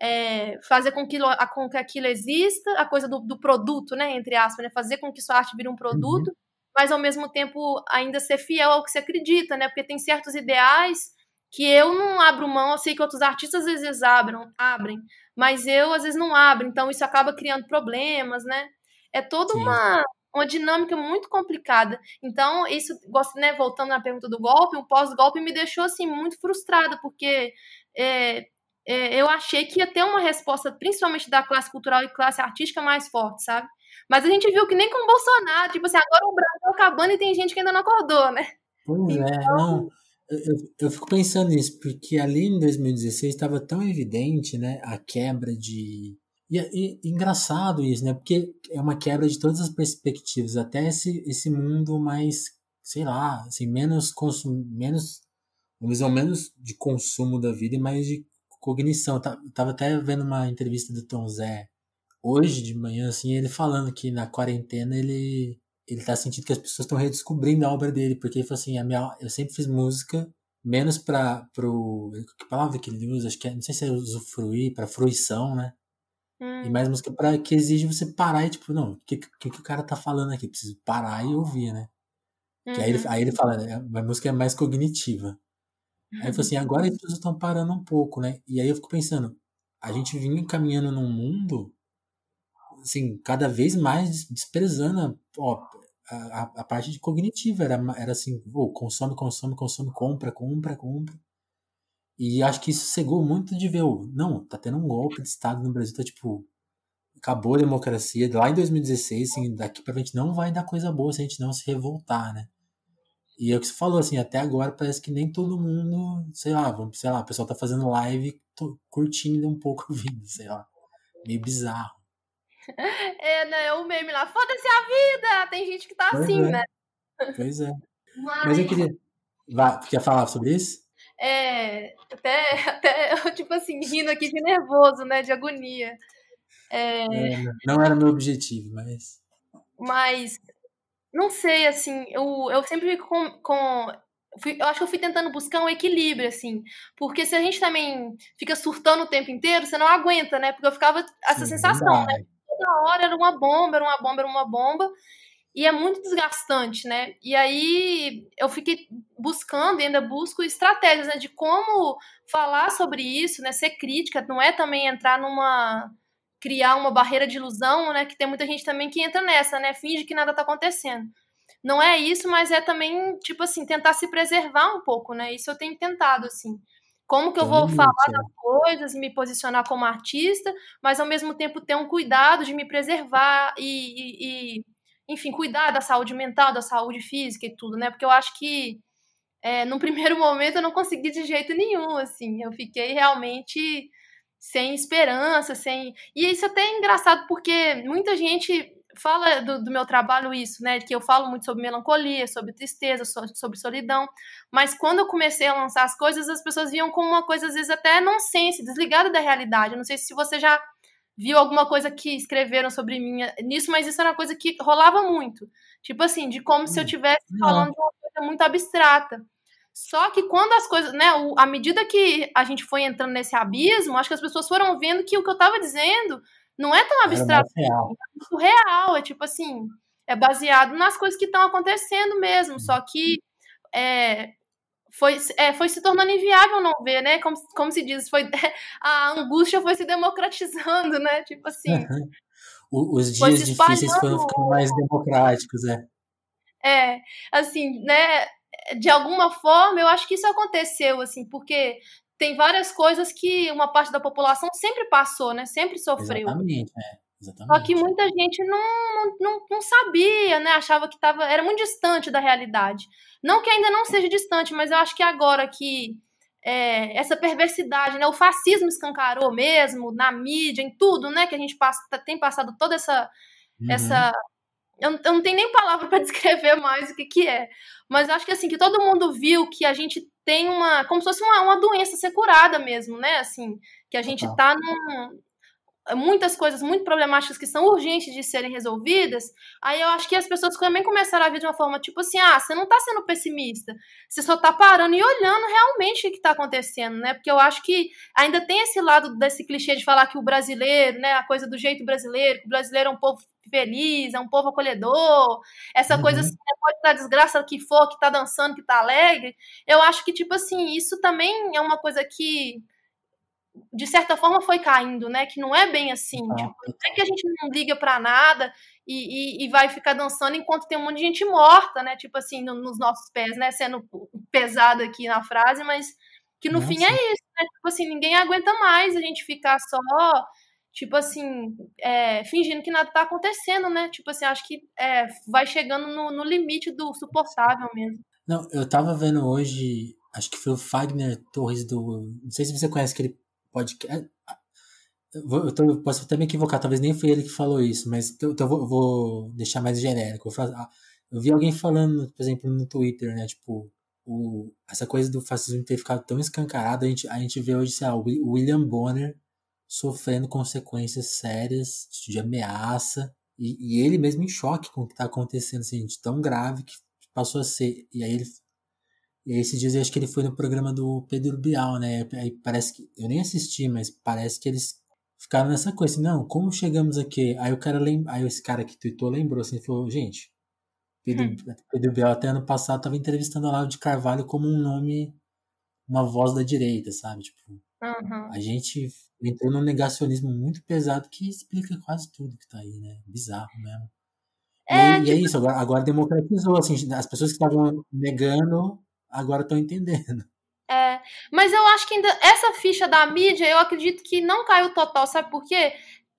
é, fazer com que, com que aquilo exista, a coisa do, do produto, né, entre aspas, né, fazer com que sua arte vire um produto, uhum. mas ao mesmo tempo ainda ser fiel ao que você acredita, né, porque tem certos ideais que eu não abro mão, eu sei que outros artistas às vezes abram, abrem, mas eu às vezes não abro, então isso acaba criando problemas, né? É toda uma uma dinâmica muito complicada. Então, isso, né, voltando na pergunta do golpe, o pós-golpe me deixou assim muito frustrada, porque é, é, eu achei que ia ter uma resposta, principalmente da classe cultural e classe artística, mais forte, sabe? Mas a gente viu que nem com o Bolsonaro, tipo assim, agora o Brasil acabando e tem gente que ainda não acordou, né? Pois é, então... é, não. Eu, eu fico pensando nisso, porque ali em 2016 estava tão evidente, né, a quebra de e, e, engraçado isso, né? Porque é uma quebra de todas as perspectivas, até esse, esse mundo mais, sei lá, assim, menos consumo, menos, uma visão menos de consumo da vida e mais de cognição. Eu tava até vendo uma entrevista do Tom Zé hoje de manhã, assim, ele falando que na quarentena ele ele tá sentindo que as pessoas estão redescobrindo a obra dele, porque ele falou assim, a minha, eu sempre fiz música menos para pro que palavra que ele usa, acho que é, não sei se é usufruir, para fruição, né? Hum. E mais música para que exige você parar e tipo, não, o que, que, que o cara tá falando aqui? Preciso parar e ouvir, né? Uhum. Que aí, ele, uhum. aí ele fala, né, a música é mais cognitiva. Aí ele falou assim, agora as pessoas estão parando um pouco, né? E aí eu fico pensando, a gente vinha caminhando num mundo, assim, cada vez mais desprezando ó, a, a, parte de cognitiva. Era, era assim, oh, consome, consome, consome, compra, compra, compra. E acho que isso cegou muito de ver, o não, tá tendo um golpe de Estado no Brasil, tá tipo, acabou a democracia. Lá em 2016, assim, daqui pra frente não vai dar coisa boa se a gente não se revoltar, né? E é o que você falou, assim, até agora parece que nem todo mundo, sei lá, sei lá, o pessoal tá fazendo live curtindo um pouco o vídeo, sei lá. Meio bizarro. É, né? O meme lá, foda-se a vida! Tem gente que tá pois assim, é. né? Pois é. Mas... Mas eu queria. Vai, quer falar sobre isso? É, até, até, tipo assim, rindo aqui de nervoso, né? De agonia. É... É, não era meu objetivo, mas. Mas, não sei, assim, eu, eu sempre fico com. com fui, eu acho que eu fui tentando buscar um equilíbrio, assim. Porque se a gente também fica surtando o tempo inteiro, você não aguenta, né? Porque eu ficava essa Sim, sensação, né? Toda hora era uma bomba, era uma bomba, era uma bomba. E é muito desgastante, né? E aí eu fiquei buscando ainda busco estratégias, né, de como falar sobre isso, né, ser crítica, não é também entrar numa criar uma barreira de ilusão, né, que tem muita gente também que entra nessa, né, finge que nada tá acontecendo. Não é isso, mas é também, tipo assim, tentar se preservar um pouco, né? Isso eu tenho tentado, assim. Como que eu vou falar das coisas, me posicionar como artista, mas ao mesmo tempo ter um cuidado de me preservar e, e, e enfim, cuidar da saúde mental, da saúde física e tudo, né? Porque eu acho que é, no primeiro momento eu não consegui de jeito nenhum, assim, eu fiquei realmente sem esperança, sem. E isso até é engraçado porque muita gente fala do, do, meu trabalho isso, né? Que eu falo muito sobre melancolia, sobre tristeza, sobre solidão. Mas quando eu comecei a lançar as coisas, as pessoas viam como uma coisa, às vezes, até nonsense, desligada da realidade. Eu não sei se você já viu alguma coisa que escreveram sobre mim nisso, mas isso era uma coisa que rolava muito. Tipo assim, de como se eu estivesse hum, falando de uma coisa muito abstrata. Só que quando as coisas, né, à medida que a gente foi entrando nesse abismo, acho que as pessoas foram vendo que o que eu estava dizendo não é tão abstrato, é real. é real, é tipo assim, é baseado nas coisas que estão acontecendo mesmo, só que é, foi, é, foi se tornando inviável não ver, né? Como, como se diz, foi, a angústia foi se democratizando, né? Tipo assim. Uhum. Os dias difíceis foram ficando mais democráticos, é. É, assim, né? De alguma forma, eu acho que isso aconteceu, assim, porque tem várias coisas que uma parte da população sempre passou, né? Sempre sofreu. Exatamente, é. Exatamente. Só que muita gente não, não, não sabia, né? Achava que tava, era muito distante da realidade. Não que ainda não seja distante, mas eu acho que agora que é, essa perversidade, né? O fascismo escancarou mesmo na mídia, em tudo, né? Que a gente passa, tem passado toda essa. Uhum. essa eu, eu, não tenho nem palavra para descrever mais o que, que é. Mas acho que assim, que todo mundo viu que a gente tem uma. como se fosse uma, uma doença ser curada mesmo, né? Assim, que a gente tá num, muitas coisas muito problemáticas que são urgentes de serem resolvidas, aí eu acho que as pessoas também começaram a ver de uma forma tipo assim: ah, você não está sendo pessimista, você só está parando e olhando realmente o que está acontecendo, né? Porque eu acho que ainda tem esse lado desse clichê de falar que o brasileiro, né, a coisa do jeito brasileiro, que o brasileiro é um povo feliz, é um povo acolhedor, essa uhum. coisa assim, pode estar desgraça que for, que tá dançando, que tá alegre. Eu acho que, tipo assim, isso também é uma coisa que de certa forma foi caindo, né? Que não é bem assim. Ah, tipo, não é que a gente não liga para nada e, e, e, vai ficar dançando enquanto tem um monte de gente morta, né? Tipo assim, no, nos nossos pés, né? Sendo pesado aqui na frase, mas que no Nossa. fim é isso, né? Tipo assim, ninguém aguenta mais a gente ficar só, tipo assim, é, fingindo que nada tá acontecendo, né? Tipo assim, acho que é, vai chegando no, no limite do suportável mesmo. Não, eu tava vendo hoje, acho que foi o Fagner Torres do. Não sei se você conhece aquele podcast. Eu, tô, eu posso até me equivocar, talvez nem foi ele que falou isso, mas então eu vou, vou deixar mais genérico. Eu, ah, eu vi alguém falando, por exemplo, no Twitter, né? Tipo, o, essa coisa do fascismo ter ficado tão escancarado, a gente, a gente vê hoje, sei lá, o William Bonner sofrendo consequências sérias de ameaça, e, e ele mesmo em choque com o que está acontecendo, assim, de tão grave que passou a ser. E aí ele. E esses dias eu acho que ele foi no programa do Pedro Bial, né? Aí parece que. Eu nem assisti, mas parece que eles ficaram nessa coisa assim, não, como chegamos aqui? Aí o cara lembra. Aí esse cara que tweetou lembrou assim, falou, gente, Pedro, hum. Pedro Bial até ano passado estava entrevistando o Olavo de Carvalho como um nome, uma voz da direita, sabe? Tipo, uhum. a gente entrou num negacionismo muito pesado que explica quase tudo que tá aí, né? Bizarro mesmo. É, e, tipo... e é tipo isso, agora, agora democratizou, assim, as pessoas que estavam negando agora estão entendendo. É, mas eu acho que ainda essa ficha da mídia, eu acredito que não caiu total, sabe por quê?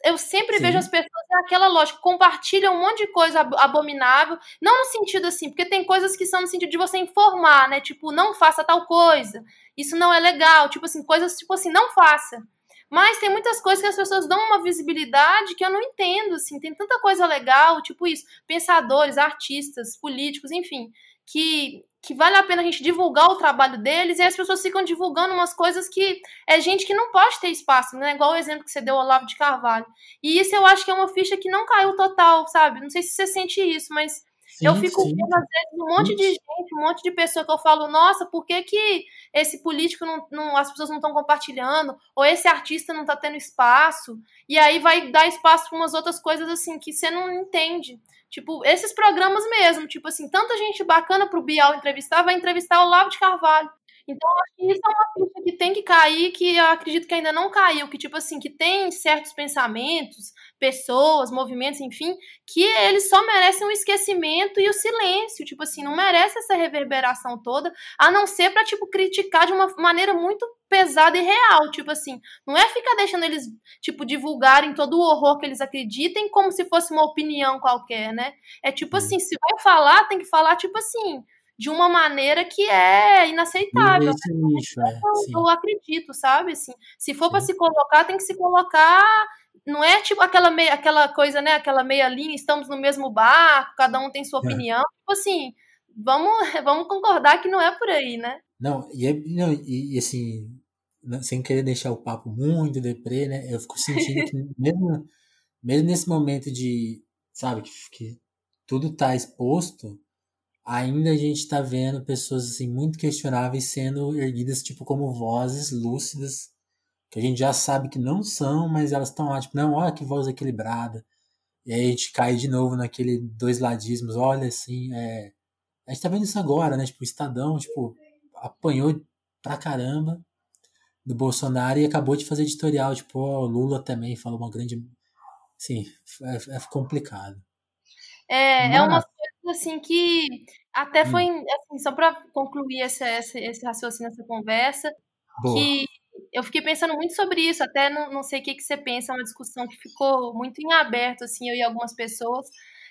Eu sempre Sim. vejo as pessoas naquela lógica, compartilham um monte de coisa abominável, não no sentido assim, porque tem coisas que são no sentido de você informar, né? Tipo, não faça tal coisa, isso não é legal, tipo assim, coisas tipo assim, não faça. Mas tem muitas coisas que as pessoas dão uma visibilidade que eu não entendo, assim, tem tanta coisa legal, tipo isso, pensadores, artistas, políticos, enfim, que que vale a pena a gente divulgar o trabalho deles e as pessoas ficam divulgando umas coisas que é gente que não pode ter espaço, né? Igual o exemplo que você deu, Olavo de Carvalho. E isso eu acho que é uma ficha que não caiu total, sabe? Não sei se você sente isso, mas sim, eu fico sim. vendo, às vezes, um monte de gente, um monte de pessoa que eu falo, nossa, por que, que esse político não, não as pessoas não estão compartilhando? Ou esse artista não está tendo espaço? E aí vai dar espaço para umas outras coisas assim que você não entende. Tipo, esses programas mesmo, tipo assim, tanta gente bacana pro Bial entrevistar, vai entrevistar o Lavo de Carvalho. Então, acho que isso é uma ficha que tem que cair, que eu acredito que ainda não caiu, que, tipo assim, que tem certos pensamentos, pessoas, movimentos, enfim, que eles só merecem o esquecimento e o silêncio, tipo assim, não merece essa reverberação toda, a não ser para tipo criticar de uma maneira muito pesada e real, tipo assim, não é ficar deixando eles tipo divulgarem todo o horror que eles acreditem como se fosse uma opinião qualquer, né? É tipo assim, se vai falar, tem que falar tipo assim, de uma maneira que é inaceitável. Nicho, é, eu, eu, acredito, sabe? Assim, se for para se colocar, tem que se colocar não é tipo aquela, meia, aquela coisa, né? Aquela meia linha, estamos no mesmo barco, cada um tem sua é. opinião. Tipo assim, vamos, vamos concordar que não é por aí, né? Não, e, é, não, e, e assim, sem querer deixar o papo muito deprê, né? Eu fico sentindo que mesmo, mesmo nesse momento de, sabe, que, que tudo tá exposto, ainda a gente tá vendo pessoas assim muito questionáveis sendo erguidas tipo como vozes lúcidas que a gente já sabe que não são, mas elas estão lá, tipo, não, olha que voz equilibrada. E aí a gente cai de novo naquele dois ladismos, olha assim, é... A gente tá vendo isso agora, né? Tipo, o Estadão, tipo, apanhou pra caramba do Bolsonaro e acabou de fazer editorial, tipo, o Lula também falou uma grande... Sim, é, é complicado. É, é uma assim que até foi, hum. assim, só para concluir esse, esse, esse raciocínio, essa conversa, Boa. que eu fiquei pensando muito sobre isso, até não, não sei o que, que você pensa, é uma discussão que ficou muito em aberto, assim, eu e algumas pessoas,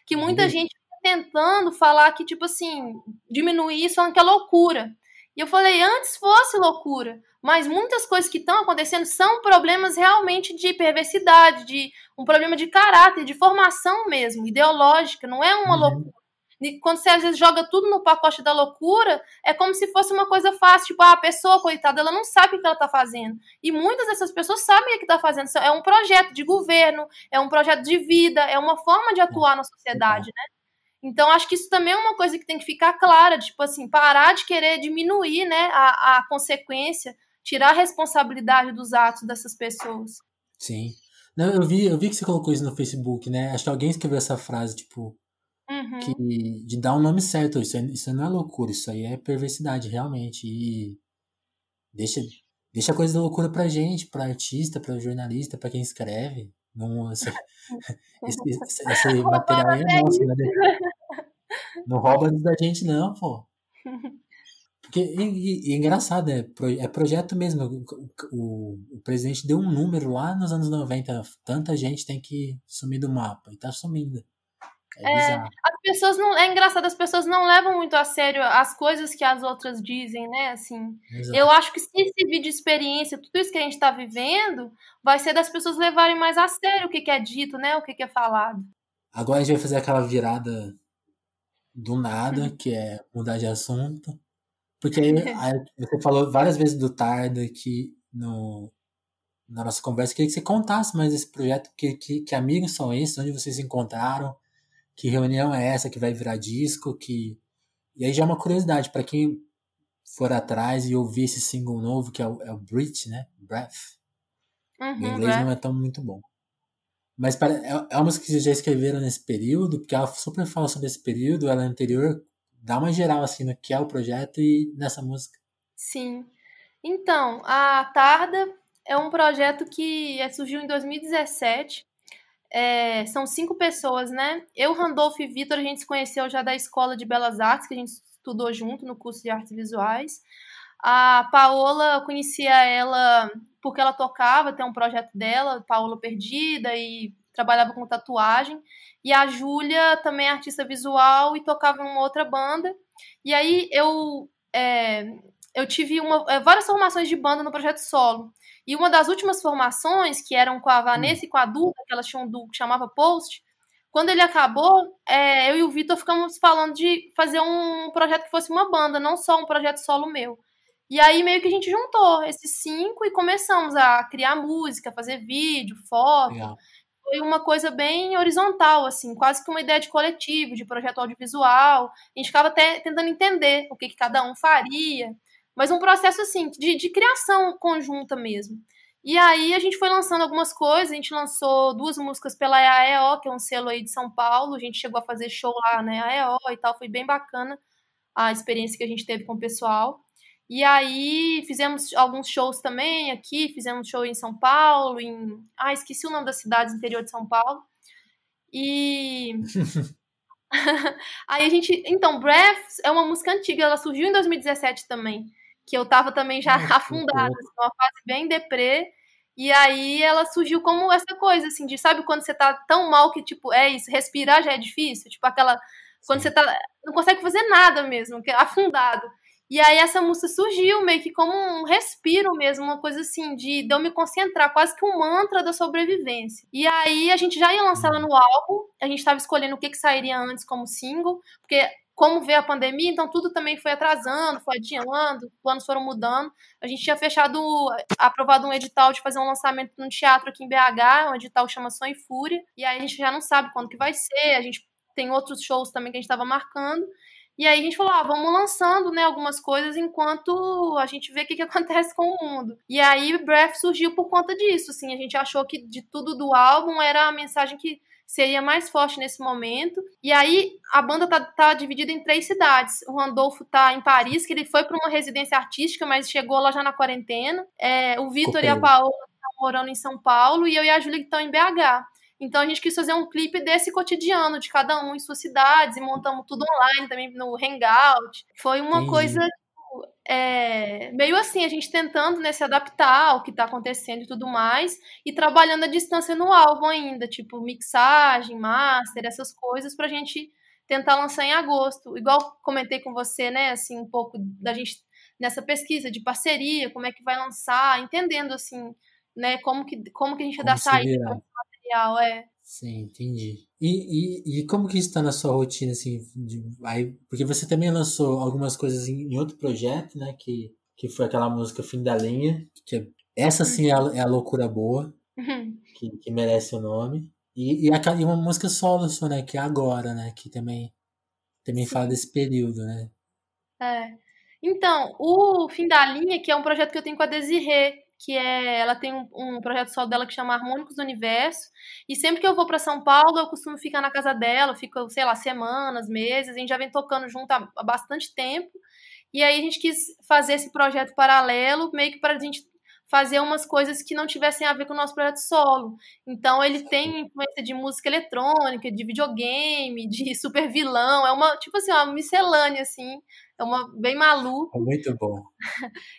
que muita uhum. gente tá tentando falar que, tipo assim, diminuir isso, falando que é loucura. E eu falei, antes fosse loucura, mas muitas coisas que estão acontecendo são problemas realmente de perversidade, de um problema de caráter, de formação mesmo, ideológica, não é uma uhum. loucura quando você às vezes joga tudo no pacote da loucura, é como se fosse uma coisa fácil. Tipo, ah, a pessoa, coitada, ela não sabe o que ela está fazendo. E muitas dessas pessoas sabem o que está fazendo. É um projeto de governo, é um projeto de vida, é uma forma de atuar na sociedade, né? Então, acho que isso também é uma coisa que tem que ficar clara, tipo assim, parar de querer diminuir, né, a, a consequência, tirar a responsabilidade dos atos dessas pessoas. Sim. Eu vi, eu vi que você colocou isso no Facebook, né? Acho que alguém escreveu essa frase, tipo, Uhum. Que, de dar um nome certo. Isso, é, isso não é loucura, isso aí é perversidade, realmente. E deixa. Deixa a coisa da loucura pra gente, pra artista, pra jornalista, pra quem escreve. Não, esse, esse, esse material aí é nosso, né? Não rouba da gente, não, pô. Porque, e, e, é engraçado, né? É projeto mesmo. O, o, o, presidente deu um número lá nos anos 90. Tanta gente tem que sumir do mapa. E tá sumindo. É, é as pessoas não. É engraçado, as pessoas não levam muito a sério as coisas que as outras dizem, né? Assim. Exato. Eu acho que se servir de experiência, tudo isso que a gente tá vivendo, vai ser das pessoas levarem mais a sério o que, que é dito, né? O que, que é falado. Agora a gente vai fazer aquela virada do nada, uhum. que é mudar de assunto. Porque aí, aí, você falou várias vezes do Tarda que no, na nossa conversa, queria que você contasse mais desse projeto, que, que, que amigos são esses, onde vocês se encontraram, que reunião é essa que vai virar disco, que... E aí já é uma curiosidade, para quem for atrás e ouvir esse single novo, que é o, é o Brit, né? Breath. Uhum, o inglês não é tão muito bom. Mas para, é, é uma música que vocês já escreveram nesse período, porque ela super fala sobre esse período, ela é anterior, dá uma geral assim no que é o projeto e nessa música. Sim. Então, a Tarda é um projeto que é, surgiu em 2017. É, são cinco pessoas, né? Eu, Randolph e Vitor, a gente se conheceu já da Escola de Belas Artes, que a gente estudou junto no curso de artes visuais. A Paola, eu conhecia ela porque ela tocava, tem um projeto dela, Paola Perdida, e trabalhava com tatuagem. E a Júlia também é artista visual e tocava em uma outra banda. E aí eu, é, eu tive uma, é, várias formações de banda no projeto solo. E uma das últimas formações, que eram com a Vanessa e com a Duda, que elas tinham um duo que chamava Post, quando ele acabou, é, eu e o Vitor ficamos falando de fazer um projeto que fosse uma banda, não só um projeto solo meu. E aí meio que a gente juntou esses cinco e começamos a criar música, fazer vídeo, foto. Legal. Foi uma coisa bem horizontal, assim, quase que uma ideia de coletivo, de projeto audiovisual. A gente ficava até tentando entender o que, que cada um faria. Mas um processo, assim, de, de criação conjunta mesmo. E aí a gente foi lançando algumas coisas, a gente lançou duas músicas pela AEO, que é um selo aí de São Paulo, a gente chegou a fazer show lá na AEO e tal, foi bem bacana a experiência que a gente teve com o pessoal. E aí fizemos alguns shows também aqui, fizemos show em São Paulo, em. Ah, esqueci o nome das cidades interior de São Paulo. E. aí a gente. Então, Breath é uma música antiga, ela surgiu em 2017 também. Que eu tava também já afundada, assim, uma fase bem deprê. E aí ela surgiu como essa coisa, assim, de sabe quando você tá tão mal que, tipo, é isso, respirar já é difícil? Tipo, aquela. Quando você tá. Não consegue fazer nada mesmo, que é afundado. E aí essa música surgiu meio que como um respiro mesmo, uma coisa assim, de, de eu me concentrar, quase que um mantra da sobrevivência. E aí a gente já ia lançar ela no álbum, a gente estava escolhendo o que, que sairia antes como single, porque como veio a pandemia, então tudo também foi atrasando, foi adiando, planos foram mudando. A gente tinha fechado, aprovado um edital de fazer um lançamento no teatro aqui em BH, um edital chama Sonho e Fúria, e aí a gente já não sabe quando que vai ser, a gente tem outros shows também que a gente estava marcando. E aí a gente falou, ah, vamos lançando, né, algumas coisas enquanto a gente vê o que, que acontece com o mundo. E aí Breath surgiu por conta disso, assim, a gente achou que de tudo do álbum era a mensagem que seria mais forte nesse momento. E aí a banda tá, tá dividida em três cidades. O Randolfo tá em Paris, que ele foi para uma residência artística, mas chegou lá já na quarentena. É, o Vitor e a Paola estão morando em São Paulo e eu e a Júlia estão em BH. Então a gente quis fazer um clipe desse cotidiano de cada um em suas cidades e montamos tudo online também no Hangout. Foi uma Entendi. coisa é, meio assim, a gente tentando né, se adaptar ao que está acontecendo e tudo mais, e trabalhando à distância no álbum ainda, tipo mixagem, master, essas coisas, para a gente tentar lançar em agosto. Igual comentei com você, né, assim, um pouco da gente nessa pesquisa de parceria, como é que vai lançar, entendendo assim, né, como que, como que a gente como dá saída material, é. Sim, entendi. E, e, e como que está na sua rotina, assim, de, aí, porque você também lançou algumas coisas em, em, outro projeto, né, que, que foi aquela música Fim da Linha, que é, essa sim é a, é a loucura boa, que, que merece o nome. E, e, a, e uma música solo sua, né, que é Agora, né, que também, também fala desse período, né. É. Então, o Fim da Linha, que é um projeto que eu tenho com a Desirê, que é ela tem um, um, projeto solo dela que chama Harmônicos do Universo. E sempre que eu vou para São Paulo, eu costumo ficar na casa dela, fico, sei lá, semanas, meses. A gente já vem tocando junto há, há bastante tempo. E aí a gente quis fazer esse projeto paralelo, meio que para a gente fazer umas coisas que não tivessem a ver com o nosso projeto solo. Então ele tem influência de música eletrônica, de videogame, de super vilão, é uma, tipo assim, uma miscelânea assim, é uma bem maluco. É muito bom.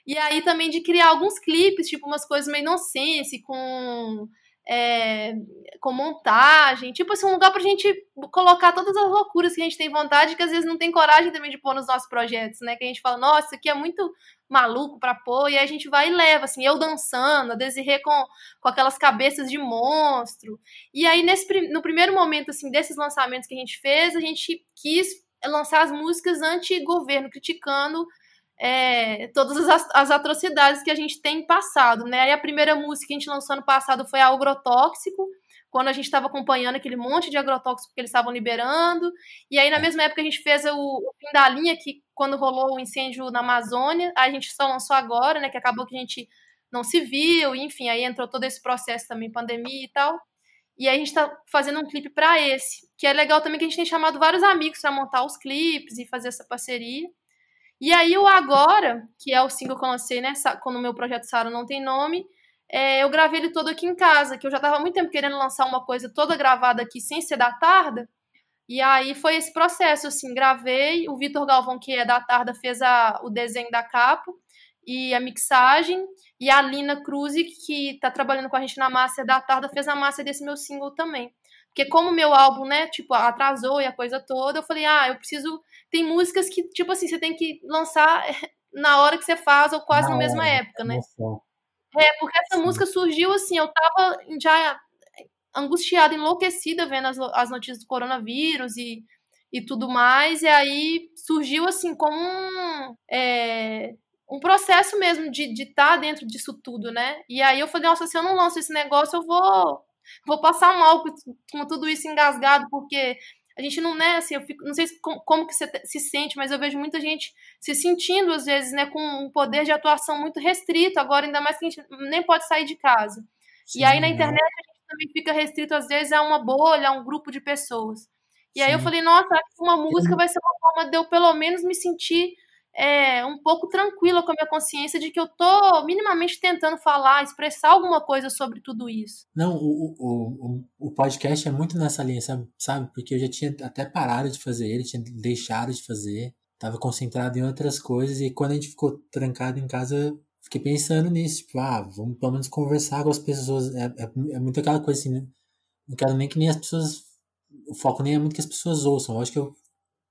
e aí também de criar alguns clipes, tipo umas coisas meio nonsense com é, com montagem, tipo assim, um lugar pra gente colocar todas as loucuras que a gente tem vontade, que às vezes não tem coragem também de pôr nos nossos projetos, né? Que a gente fala, nossa, isso aqui é muito maluco pra pôr, e aí a gente vai e leva, assim, eu dançando, a Desirê com, com aquelas cabeças de monstro. E aí, nesse, no primeiro momento, assim, desses lançamentos que a gente fez, a gente quis lançar as músicas anti-governo, criticando é, todas as, as, atrocidades que a gente tem passado, né? E a primeira música que a gente lançou ano passado foi Agrotóxico, quando a gente estava acompanhando aquele monte de agrotóxico que eles estavam liberando. E aí, na mesma época, a gente fez o, o fim da linha, que quando rolou o incêndio na Amazônia, a gente só lançou agora, né? Que acabou que a gente não se viu, enfim, aí entrou todo esse processo também, pandemia e tal. E aí a gente tá fazendo um clipe para esse, que é legal também que a gente tem chamado vários amigos para montar os clipes e fazer essa parceria. E aí o Agora, que é o single que eu lancei, né? Quando o meu projeto Sara não tem nome, é, eu gravei ele todo aqui em casa, que eu já tava muito tempo querendo lançar uma coisa toda gravada aqui sem ser da tarda. E aí foi esse processo, assim, gravei, o Vitor Galvão, que é da tarda, fez a, o desenho da capa e a mixagem, e a Lina Cruz, que tá trabalhando com a gente na massa da tarda, fez a massa desse meu single também. Porque como meu álbum, né, tipo, atrasou e a coisa toda, eu falei, ah, eu preciso tem músicas que, tipo assim, você tem que lançar na hora que você faz ou quase na, na mesma época, né? É, porque essa Sim. música surgiu assim, eu tava já angustiada, enlouquecida vendo as, as notícias do coronavírus e, e tudo mais, e aí surgiu assim como um, é, um processo mesmo de estar tá dentro disso tudo, né? E aí eu falei, nossa, se eu não lanço esse negócio, eu vou vou passar mal com tudo isso engasgado, porque a gente não, né, assim, eu fico, não sei como, que você se sente, mas eu vejo muita gente se sentindo, às vezes, né, com um poder de atuação muito restrito, agora ainda mais que a gente nem pode sair de casa. Sim, e aí na internet a gente também fica restrito, às vezes, a uma bolha, a um grupo de pessoas. E Sim. aí eu falei, nossa, uma música vai ser uma forma de eu pelo menos me sentir é, um pouco tranquila com a minha consciência de que eu tô minimamente tentando falar, expressar alguma coisa sobre tudo isso. Não, o, o, o, o podcast é muito nessa linha, sabe? sabe? Porque eu já tinha até parado de fazer ele, tinha deixado de fazer, tava concentrado em outras coisas, e quando a gente ficou trancado em casa, fiquei pensando nisso, tipo, ah, vamos pelo menos conversar com as pessoas. É, é, é muito aquela coisa assim, né? Não quero nem que nem as pessoas. O foco nem é muito que as pessoas ouçam. Eu acho que eu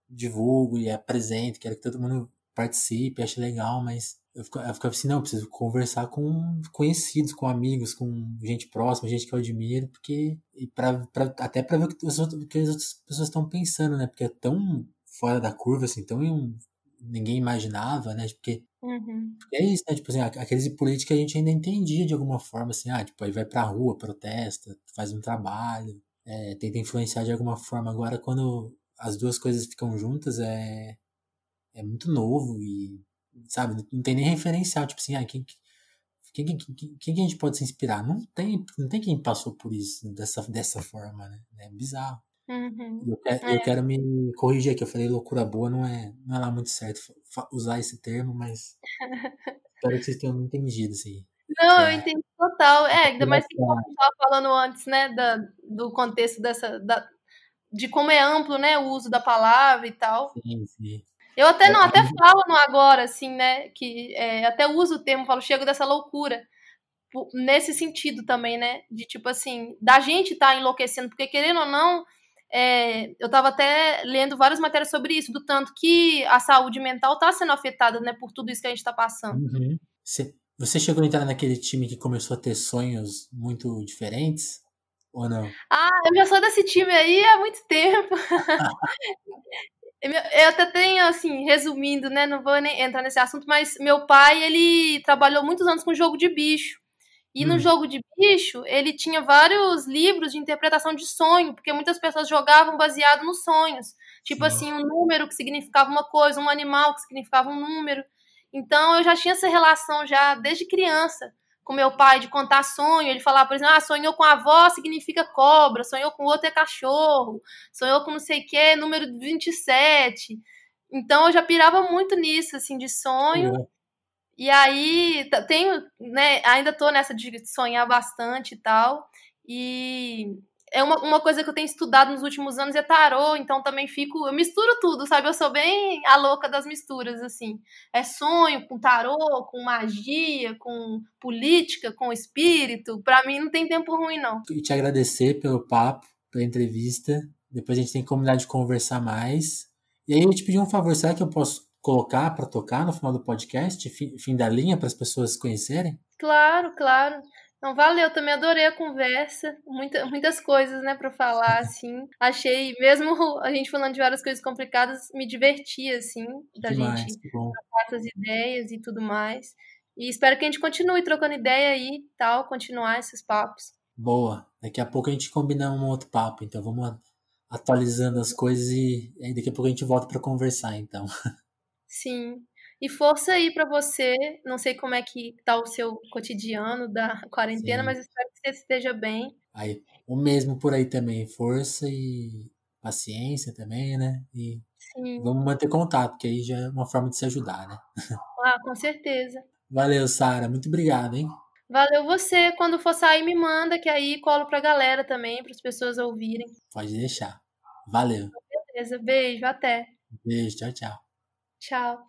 divulgo e apresento, quero que todo mundo participe, acho legal, mas eu ficava, ficava assim, não, preciso conversar com conhecidos, com amigos, com gente próxima, gente que eu admiro, porque e pra, pra até para ver o que, o que as outras pessoas estão pensando, né? Porque é tão fora da curva, assim, tão ninguém imaginava, né? Porque, uhum. é isso, né? Tipo assim, aqueles de política a gente ainda entendia de alguma forma, assim, ah, tipo, aí vai pra rua, protesta, faz um trabalho, é, tenta influenciar de alguma forma. Agora, quando as duas coisas ficam juntas, é, é muito novo e, sabe, não tem nem referencial, tipo assim, ah, quem, quem, quem, quem, quem a gente pode se inspirar? Não tem, não tem quem passou por isso dessa, dessa forma, né? É bizarro. Uhum. Eu, quero, é. eu quero me corrigir aqui, eu falei loucura boa, não é, não é lá muito certo usar esse termo, mas espero que vocês tenham entendido isso aí. Não, é. eu entendi total. É, ainda mais que como eu estava falando antes, né, da, do contexto dessa, da, de como é amplo, né, o uso da palavra e tal. Sim, sim. Eu até não, até falo no agora, assim, né? Que é, até uso o termo, falo, chego dessa loucura. Nesse sentido também, né? De tipo assim, da gente estar tá enlouquecendo, porque querendo ou não, é, eu estava até lendo várias matérias sobre isso, do tanto que a saúde mental está sendo afetada, né, por tudo isso que a gente está passando. Uhum. Você, chegou a entrar naquele time que começou a ter sonhos muito diferentes? Ou não? Ah, eu já sou desse time aí há muito tempo. Eu até tenho, assim, resumindo, né? Não vou nem entrar nesse assunto, mas meu pai, ele trabalhou muitos anos com jogo de bicho. E hum. no jogo de bicho, ele tinha vários livros de interpretação de sonho, porque muitas pessoas jogavam baseado nos sonhos. Tipo Sim. assim, um número que significava uma coisa, um animal que significava um número. Então eu já tinha essa relação já desde criança com meu pai de contar sonho, ele falava, por exemplo, ah, sonhou com a avó significa cobra, sonhou com outro é cachorro, sonhou com não sei o que, número 27. Então eu já pirava muito nisso, assim, de sonho. E aí, tenho, né, ainda tô nessa de sonhar bastante e tal. E é uma, uma coisa que eu tenho estudado nos últimos anos é tarô, então também fico. Eu misturo tudo, sabe? Eu sou bem a louca das misturas, assim. É sonho com tarô, com magia, com política, com espírito. Para mim não tem tempo ruim, não. E te agradecer pelo papo, pela entrevista. Depois a gente tem que de conversar mais. E aí eu te pedi um favor, será que eu posso colocar para tocar no final do podcast, fim, fim da linha, para as pessoas conhecerem? Claro, claro. Não, valeu, também adorei a conversa. Muita, muitas coisas, né, para falar, assim. Achei, mesmo a gente falando de várias coisas complicadas, me diverti, assim, da Demais, gente trocar essas ideias e tudo mais. E espero que a gente continue trocando ideia aí tal, continuar esses papos. Boa. Daqui a pouco a gente combina um outro papo, então vamos atualizando as coisas e daqui a pouco a gente volta para conversar, então. Sim. E força aí para você. Não sei como é que tá o seu cotidiano da quarentena, Sim. mas espero que você esteja bem. Aí, o mesmo por aí também. Força e paciência também, né? E Sim. vamos manter contato, que aí já é uma forma de se ajudar, né? Ah, com certeza. Valeu, Sara. Muito obrigado, hein? Valeu você. Quando for sair, me manda, que aí colo pra galera também, para as pessoas ouvirem. Pode deixar. Valeu. Beleza. Beijo. Até. Beijo. Tchau, tchau. Tchau.